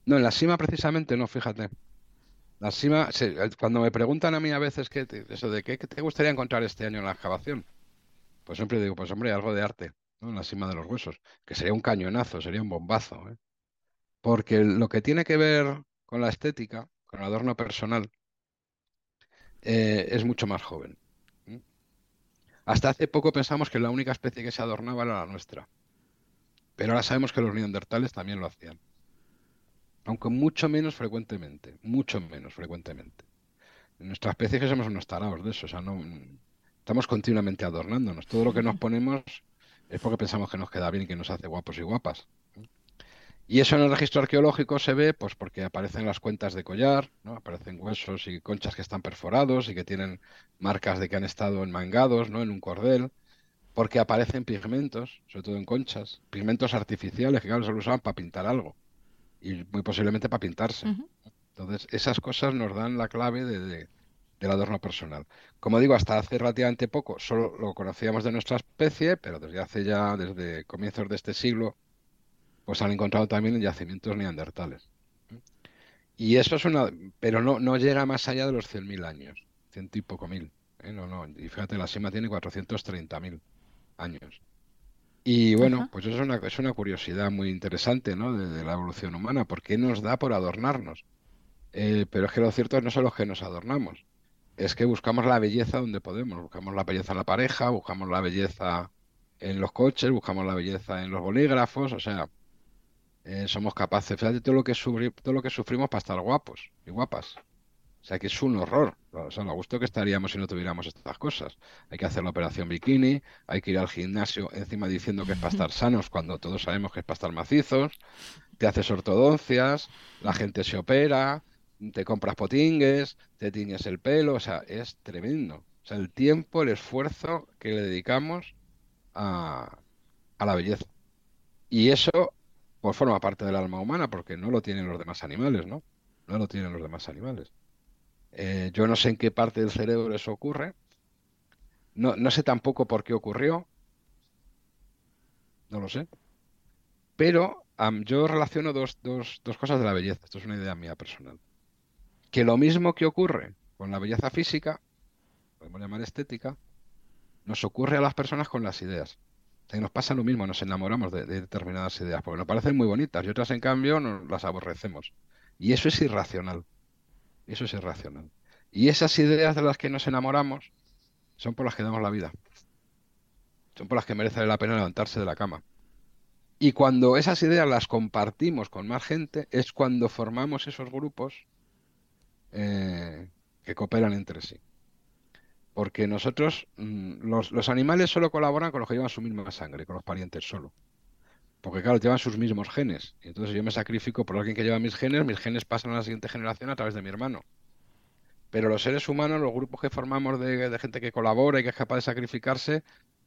B: No, en la cima precisamente no, fíjate. La cima, cuando me preguntan a mí a veces que eso de qué, te gustaría encontrar este año en la excavación, pues siempre digo, pues hombre, algo de arte, ¿no? En la cima de los huesos, que sería un cañonazo, sería un bombazo, ¿eh? Porque lo que tiene que ver con la estética, con el adorno personal, eh, es mucho más joven. Hasta hace poco pensamos que la única especie que se adornaba era la nuestra. Pero ahora sabemos que los neandertales también lo hacían. Aunque mucho menos frecuentemente, mucho menos frecuentemente. En nuestra especie que somos unos tarados de eso, o sea, no estamos continuamente adornándonos. Todo lo que nos *laughs* ponemos es porque pensamos que nos queda bien y que nos hace guapos y guapas. Y eso en el registro arqueológico se ve pues porque aparecen las cuentas de collar, ¿no? aparecen huesos y conchas que están perforados y que tienen marcas de que han estado enmangados ¿no? en un cordel, porque aparecen pigmentos, sobre todo en conchas, pigmentos artificiales que claro, se usaban para pintar algo y muy posiblemente para pintarse. Entonces, esas cosas nos dan la clave de, del adorno personal. Como digo, hasta hace relativamente poco solo lo conocíamos de nuestra especie, pero desde hace ya, desde comienzos de este siglo, pues han encontrado también en yacimientos neandertales. Y eso es una, pero no, no llega más allá de los 100.000 años, ciento y poco mil. ¿eh? No, no, y fíjate, la Sima tiene 430.000 años. Y bueno, pues eso es una, es una curiosidad muy interesante, ¿no? De, la evolución humana, porque nos da por adornarnos. Eh, pero es que lo cierto no solo que nos adornamos, es que buscamos la belleza donde podemos. Buscamos la belleza en la pareja, buscamos la belleza en los coches, buscamos la belleza en los bolígrafos, o sea, eh, somos capaces. Fíjate todo lo que todo lo que sufrimos para estar guapos y guapas. O sea que es un horror. O sea, lo gusto que estaríamos si no tuviéramos estas cosas. Hay que hacer la operación bikini, hay que ir al gimnasio encima diciendo que es para estar sanos *laughs* cuando todos sabemos que es para estar macizos. Te haces ortodoncias, la gente se opera, te compras potingues, te tiñes el pelo, o sea, es tremendo. O sea, el tiempo, el esfuerzo que le dedicamos a, la belleza. Y eso, pues forma parte del alma humana, porque no lo tienen los demás animales, ¿no? No lo tienen los demás animales. Eh, yo no sé en qué parte del cerebro eso ocurre. No, no sé tampoco por qué ocurrió. No lo sé. Pero yo relaciono dos, dos, dos cosas de la belleza. Esto es una idea mía personal que lo mismo que ocurre con la belleza física, podemos llamar estética, nos ocurre a las personas con las ideas. Nos pasa lo mismo, nos enamoramos de, determinadas ideas, porque nos parecen muy bonitas y otras, en cambio, nos las aborrecemos. Y eso es irracional. Eso es irracional. Y esas ideas de las que nos enamoramos son por las que damos la vida. Son por las que merece la pena levantarse de la cama. Y cuando esas ideas las compartimos con más gente, es cuando formamos esos grupos eh, que cooperan entre sí. Porque nosotros, mm, los, animales solo colaboran con los que llevan su misma sangre, con los parientes solo. Porque claro, llevan sus mismos genes. Y entonces yo me sacrifico por alguien que lleva mis genes, mis genes pasan a la siguiente generación a través de mi hermano. Pero los seres humanos, los grupos que formamos de, gente que colabora y que es capaz de sacrificarse,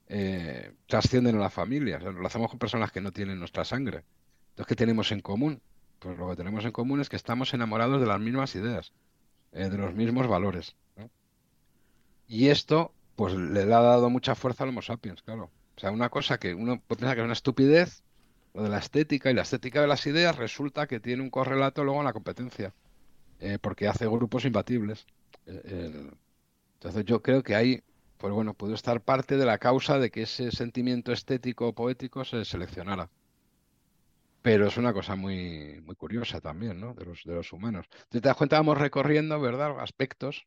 B: eh, trascienden a la familia. lo hacemos con personas que no tienen nuestra sangre. Entonces, ¿qué tenemos en común? Pues lo que tenemos en común es que estamos enamorados de las mismas ideas. Eh, de los mismos valores. Y esto, pues le ha dado mucha fuerza al Homo sapiens, claro. O sea, una cosa que uno pensar que es una estupidez, lo de la estética y la estética de las ideas resulta que tiene un correlato luego en la competencia, eh, porque hace grupos imbatibles. Eh, entonces yo creo que ahí, pues bueno, puede estar parte de la causa de que ese sentimiento estético o poético se seleccionara. Pero es una cosa muy, muy curiosa también, ¿no? De los, de los humanos. te das cuenta, vamos recorriendo, ¿verdad? Aspectos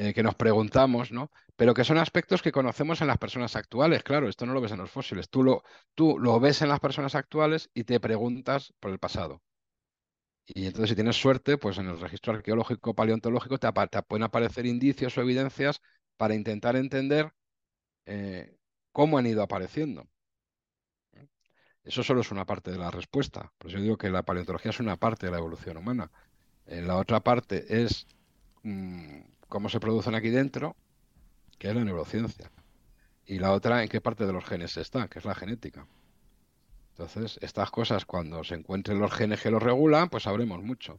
B: eh, que nos preguntamos, ¿no? Pero que son aspectos que conocemos en las personas actuales. Claro, esto no lo ves en los fósiles. Tú lo, tú lo ves en las personas actuales y te preguntas por el pasado. Y entonces, si tienes suerte, pues en el registro arqueológico paleontológico te, pueden aparecer indicios o evidencias para intentar entender eh, cómo han ido apareciendo. Eso solo es una parte de la respuesta. Por eso yo digo que la paleontología es una parte de la evolución humana. Eh, la otra parte es mm, cómo se producen aquí dentro, que es la neurociencia. Y la otra, en qué parte de los genes está, que es la genética. Entonces, estas cosas, cuando se encuentren los genes que los regulan, pues sabremos mucho.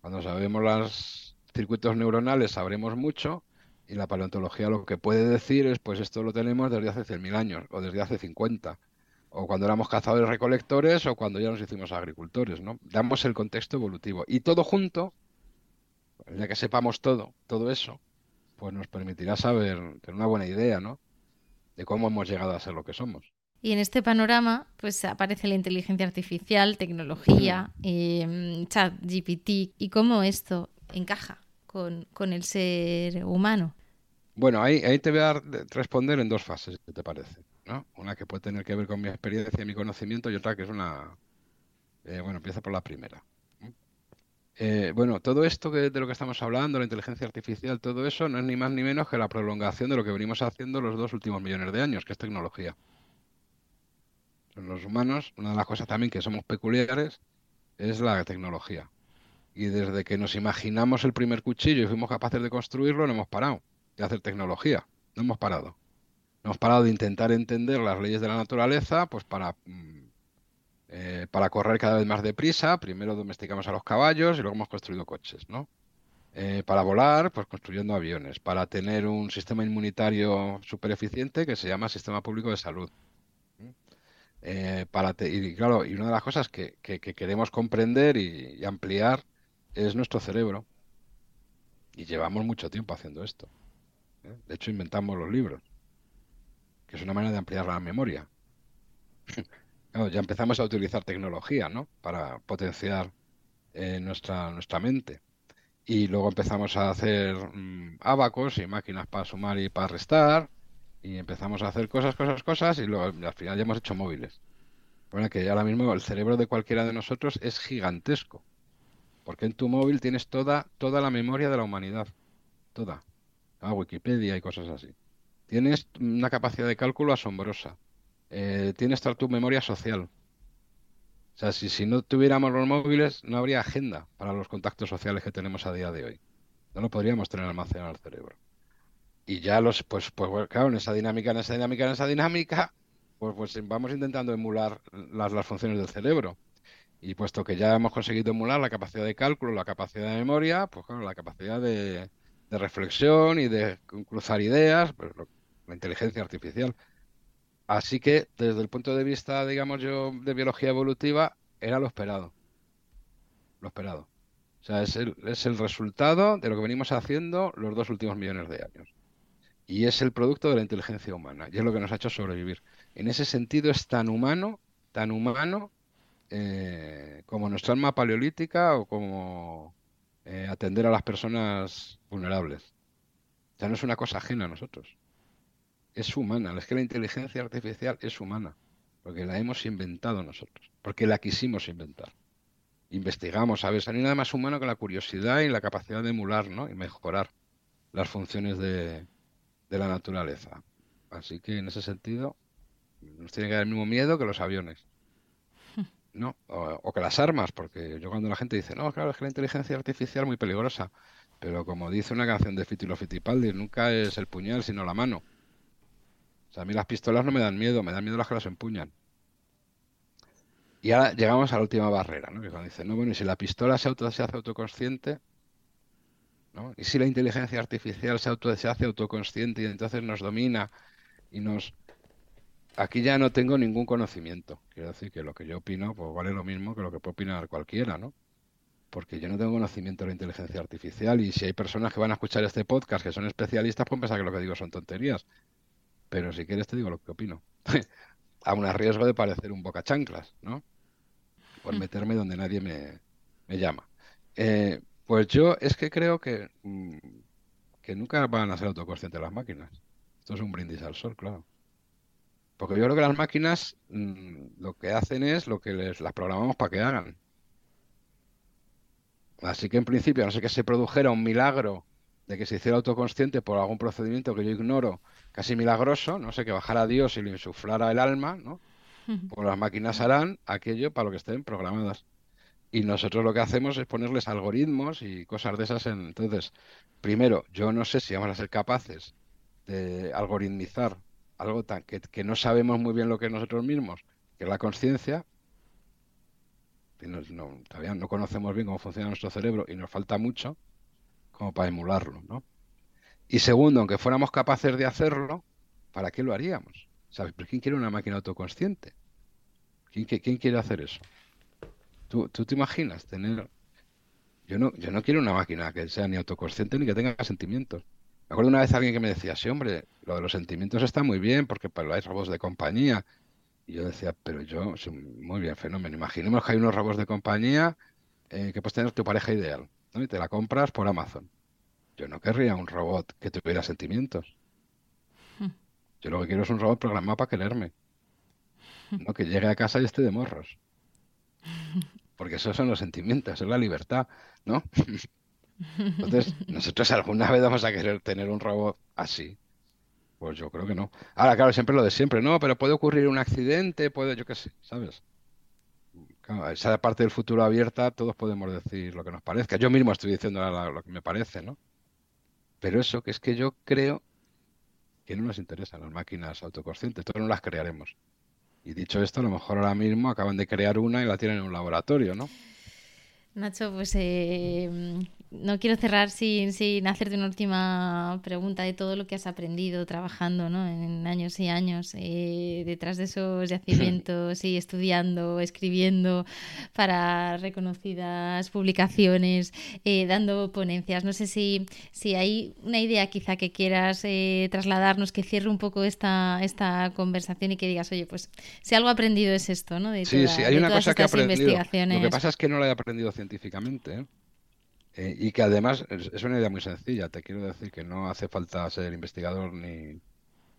B: Cuando sabemos los circuitos neuronales, sabremos mucho. Y la paleontología lo que puede decir es, pues esto lo tenemos desde hace 100.000 años o desde hace 50 o cuando éramos cazadores recolectores o cuando ya nos hicimos agricultores, ¿no? Damos el contexto evolutivo y todo junto, ya que sepamos todo, todo eso, pues nos permitirá saber, tener una buena idea, ¿no? De cómo hemos llegado a ser lo que somos.
A: Y en este panorama, pues aparece la inteligencia artificial, tecnología, eh, chat GPT, y cómo esto encaja con, con el ser humano.
B: Bueno, ahí, ahí te voy a responder en dos fases, ¿qué te parece? Una que puede tener que ver con mi experiencia y mi conocimiento y otra que es una... Eh, bueno, empieza por la primera. Eh, bueno, todo esto de lo que estamos hablando, la inteligencia artificial, todo eso, no es ni más ni menos que la prolongación de lo que venimos haciendo los dos últimos millones de años, que es tecnología. Los humanos, una de las cosas también que somos peculiares es la tecnología. Y desde que nos imaginamos el primer cuchillo y fuimos capaces de construirlo, no hemos parado de hacer tecnología. No hemos parado hemos parado de intentar entender las leyes de la naturaleza, pues para, mm, eh, para correr cada vez más deprisa. Primero domesticamos a los caballos y luego hemos construido coches, ¿no? Eh, para volar, pues construyendo aviones. Para tener un sistema inmunitario súper eficiente que se llama Sistema Público de Salud. Eh, para y claro, y una de las cosas que, queremos comprender y, ampliar es nuestro cerebro. Y llevamos mucho tiempo haciendo esto. ¿eh? De hecho, inventamos los libros, que es una manera de ampliar la memoria. Ya empezamos a utilizar tecnología, ¿no? Para potenciar eh, nuestra, nuestra mente. Y luego empezamos a hacer mm, abacos y máquinas para sumar y para restar. Y empezamos a hacer cosas, cosas, cosas. Y luego al final ya hemos hecho móviles. Bueno, que ahora mismo el cerebro de cualquiera de nosotros es gigantesco. Porque en tu móvil tienes toda, toda la memoria de la humanidad. Toda. Ah, Wikipedia y cosas así. Tienes una capacidad de cálculo asombrosa. Eh, tienes toda tu memoria social. O sea, si, si no tuviéramos los móviles, no habría agenda para los contactos sociales que tenemos a día de hoy. No lo podríamos tener almacenado en el cerebro. Y ya los, pues, pues claro, en esa dinámica, en esa dinámica, en esa dinámica, pues, pues vamos intentando emular las, las funciones del cerebro. Y puesto que ya hemos conseguido emular la capacidad de cálculo, la capacidad de memoria, pues claro, la capacidad de, de reflexión y de cruzar ideas, pues la inteligencia artificial. Así que desde el punto de vista, digamos yo, de biología evolutiva, era lo esperado. Lo esperado. O sea, es el, es el resultado de lo que venimos haciendo los dos últimos millones de años. Y es el producto de la inteligencia humana. Y es lo que nos ha hecho sobrevivir. En ese sentido es tan humano, tan humano, eh, como nuestra alma paleolítica o como eh, atender a las personas vulnerables. Ya no es una cosa ajena a nosotros. Es humana. Es que la inteligencia artificial es humana. Porque la hemos inventado nosotros. Porque la quisimos inventar. Investigamos, ¿sabes? No hay nada más humano que la curiosidad y la capacidad de emular, ¿no? Y mejorar las funciones de, de la naturaleza. Así que en ese sentido, nos tiene que dar el mismo miedo que los aviones. ¿no? O, que las armas, porque yo cuando la gente dice, no, claro, es que la inteligencia artificial es muy peligrosa, pero como dice una canción de Fitilo Fittipaldi, nunca es el puñal, sino la mano. A mí las pistolas no me dan miedo, me dan miedo las que las empuñan. Y ahora llegamos a la última barrera, ¿no? Que cuando dice, no, bueno, y si la pistola se, auto, se hace autoconsciente, ¿no? Y si la inteligencia artificial se, auto, se hace autoconsciente y entonces nos domina y nos aquí ya no tengo ningún conocimiento. Quiero decir que lo que yo opino pues vale lo mismo que lo que puede opinar cualquiera, ¿no? Porque yo no tengo conocimiento de la inteligencia artificial y si hay personas que van a escuchar este podcast que son especialistas, pueden pensar que lo que digo son tonterías. Pero si quieres te digo lo que opino. *laughs* Aún a riesgo de parecer un boca chanclas, ¿no? Por hmm. meterme donde nadie me, llama. Eh, pues yo es que creo que, mm, que nunca van a ser autoconscientes las máquinas. Esto es un brindis al sol, claro. Porque yo creo que las máquinas mm, lo que hacen es lo que les las programamos para que hagan. Así que en principio, no sé que se produjera un milagro de que se hiciera autoconsciente por algún procedimiento que yo ignoro, casi milagroso, no sé, que bajara Dios y le insuflara el alma, ¿no? Pues las máquinas harán aquello para lo que estén programadas. Y nosotros lo que hacemos es ponerles algoritmos y cosas de esas. En... Entonces, primero, yo no sé si vamos a ser capaces de algoritmizar algo tan que, no sabemos muy bien lo que es nosotros mismos, que es la conciencia, no, todavía no conocemos bien cómo funciona nuestro cerebro y nos falta mucho como para emularlo, ¿no? Y segundo, aunque fuéramos capaces de hacerlo, ¿para qué lo haríamos? ¿Sabes? ¿Pero quién quiere una máquina autoconsciente? ¿Quién, quién quiere hacer eso? ¿Tú, ¿Tú, te imaginas tener... Yo no, yo no quiero una máquina que sea ni autoconsciente ni que tenga sentimientos. Me acuerdo una vez alguien que me decía, sí, hombre, lo de los sentimientos está muy bien porque pues, hay robos de compañía. Y yo decía, pero yo, muy bien, fenómeno. Imaginemos que hay unos robos de compañía eh, que puedes tener tu pareja ideal, ¿no? Y te la compras por Amazon. Yo no querría un robot que tuviera sentimientos. Hmm. Yo lo que quiero es un robot programado para quererme. No que llegue a casa y esté de morros. *laughs* Porque esos son los sentimientos, es la libertad, ¿no? *laughs* Entonces, ¿nosotros alguna vez vamos a querer tener un robot así? Pues yo creo que no. Ahora, claro, siempre lo de siempre, no, pero puede ocurrir un accidente, puede, yo qué sé, ¿sabes? esa parte del futuro abierta, todos podemos decir lo que nos parezca. Yo mismo estoy diciendo lo que me parece, ¿no? Pero eso, que es que yo creo que no nos interesan las máquinas autoconscientes, todos no las crearemos. Y dicho esto, a lo mejor ahora mismo acaban de crear una y la tienen en un laboratorio, ¿no?
A: Nacho, pues eh, no quiero cerrar sin, sin hacerte una última pregunta de todo lo que has aprendido trabajando ¿no? en años y años eh, detrás de esos yacimientos y estudiando, escribiendo para reconocidas publicaciones, eh, dando ponencias. No sé si, si hay una idea quizá que quieras eh, trasladarnos, que cierre un poco esta, esta conversación y que digas, oye, pues si algo aprendido es esto, ¿no?
B: De sí, sí, hay una cosa que he aprendido. Lo que pasa es que no lo he aprendido científicamente. ¿Eh? Y que además es, una idea muy sencilla. Te quiero decir que no hace falta ser investigador ni,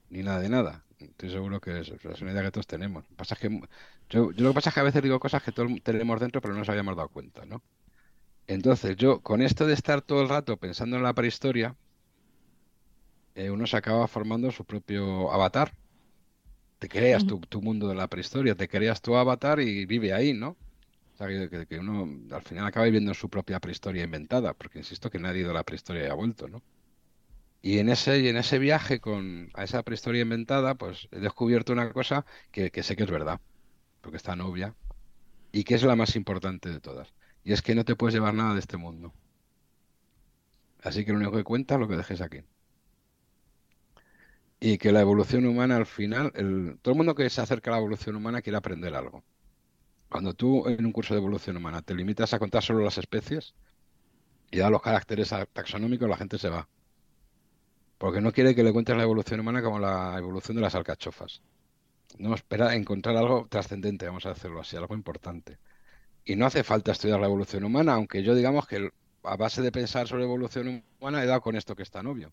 B: ni nada de nada. Estoy seguro que es, una idea que todos tenemos. Pasa que yo, lo que pasa es que a veces digo cosas que todos tenemos dentro, pero no nos habíamos dado cuenta, ¿no? Entonces, yo, con esto de estar todo el rato pensando en la prehistoria, eh, uno se acaba formando su propio avatar. Te creas tu, tu, mundo de la prehistoria, te creas tu avatar y vive ahí, ¿no? Que, uno al final acaba viviendo su propia prehistoria inventada, porque insisto que nadie ha ido a la prehistoria y ha vuelto, ¿no? Y en ese, y en ese viaje con a esa prehistoria inventada, pues he descubierto una cosa que, sé que es verdad, porque está novia, y que es la más importante de todas. Y es que no te puedes llevar nada de este mundo. Así que lo único que cuenta es lo que dejes aquí. Y que la evolución humana al final, el, todo el mundo que se acerca a la evolución humana quiere aprender algo. Cuando tú en un curso de evolución humana te limitas a contar solo las especies y da los caracteres taxonómicos, la gente se va. Porque no quiere que le cuentes la evolución humana como la evolución de las alcachofas. No espera encontrar algo trascendente, vamos a decirlo así, algo importante. Y no hace falta estudiar la evolución humana, aunque yo digamos que a base de pensar sobre evolución humana he dado con esto que es tan obvio.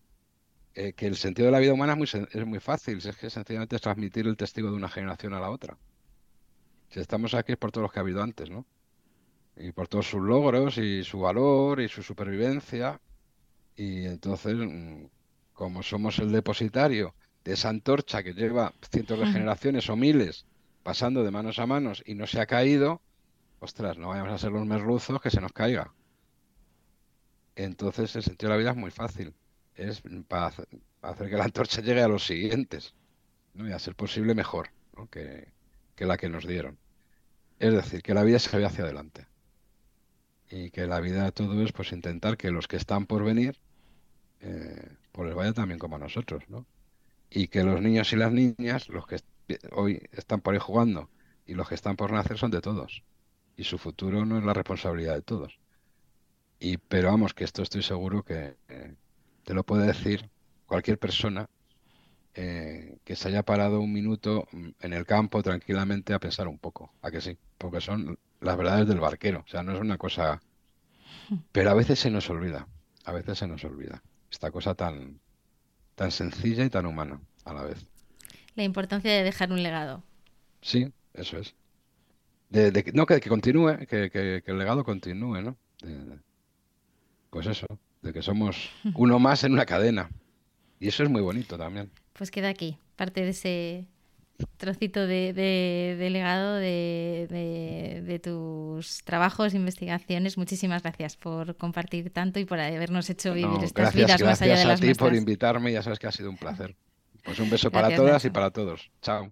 B: Eh, que el sentido de la vida humana es muy, es muy fácil, es que sencillamente es transmitir el testigo de una generación a la otra. Si estamos aquí es por todos los que ha habido antes, ¿no? Y por todos sus logros y su valor y su supervivencia. Y entonces, mm, como somos el depositario de esa antorcha que lleva cientos de generaciones o miles pasando de manos a manos y no se ha caído, ostras, no vayamos a ser los merluzos que se nos caiga. Entonces el sentido de la vida es muy fácil. Es para hacer que la antorcha llegue a los siguientes. ¿no? Y a ser posible mejor. ¿no? Que, que la que nos dieron. Es decir, que la vida se ve hacia adelante. Y que la vida todo es pues intentar que los que están por venir eh, pues les vaya también como a nosotros, ¿no? Y que los niños y las niñas, los que hoy están por ahí jugando y los que están por nacer son de todos. Y su futuro no es la responsabilidad de todos. Y pero vamos, que esto estoy seguro que eh, te lo puede decir cualquier persona eh, que se haya parado un minuto mm, en el campo tranquilamente a pensar un poco, a que sí, porque son las verdades del barquero, o sea, no es una cosa... *laughs* Pero a veces se nos olvida, a veces se nos olvida esta cosa tan, tan sencilla y tan humana a la vez.
A: La importancia de dejar un legado.
B: Sí, eso es. De, no, que, continúe, que, el legado continúe, ¿no? pues eso, de que somos *laughs* uno más en una cadena. Y eso es muy bonito también
A: pues queda aquí, parte de ese trocito de, legado de, tus trabajos, investigaciones. Muchísimas gracias por compartir tanto y por habernos hecho vivir estas vidas más allá de las
B: Gracias a ti por invitarme, ya sabes que ha sido un placer. Pues un beso *laughs* para todas y para todos. Chao.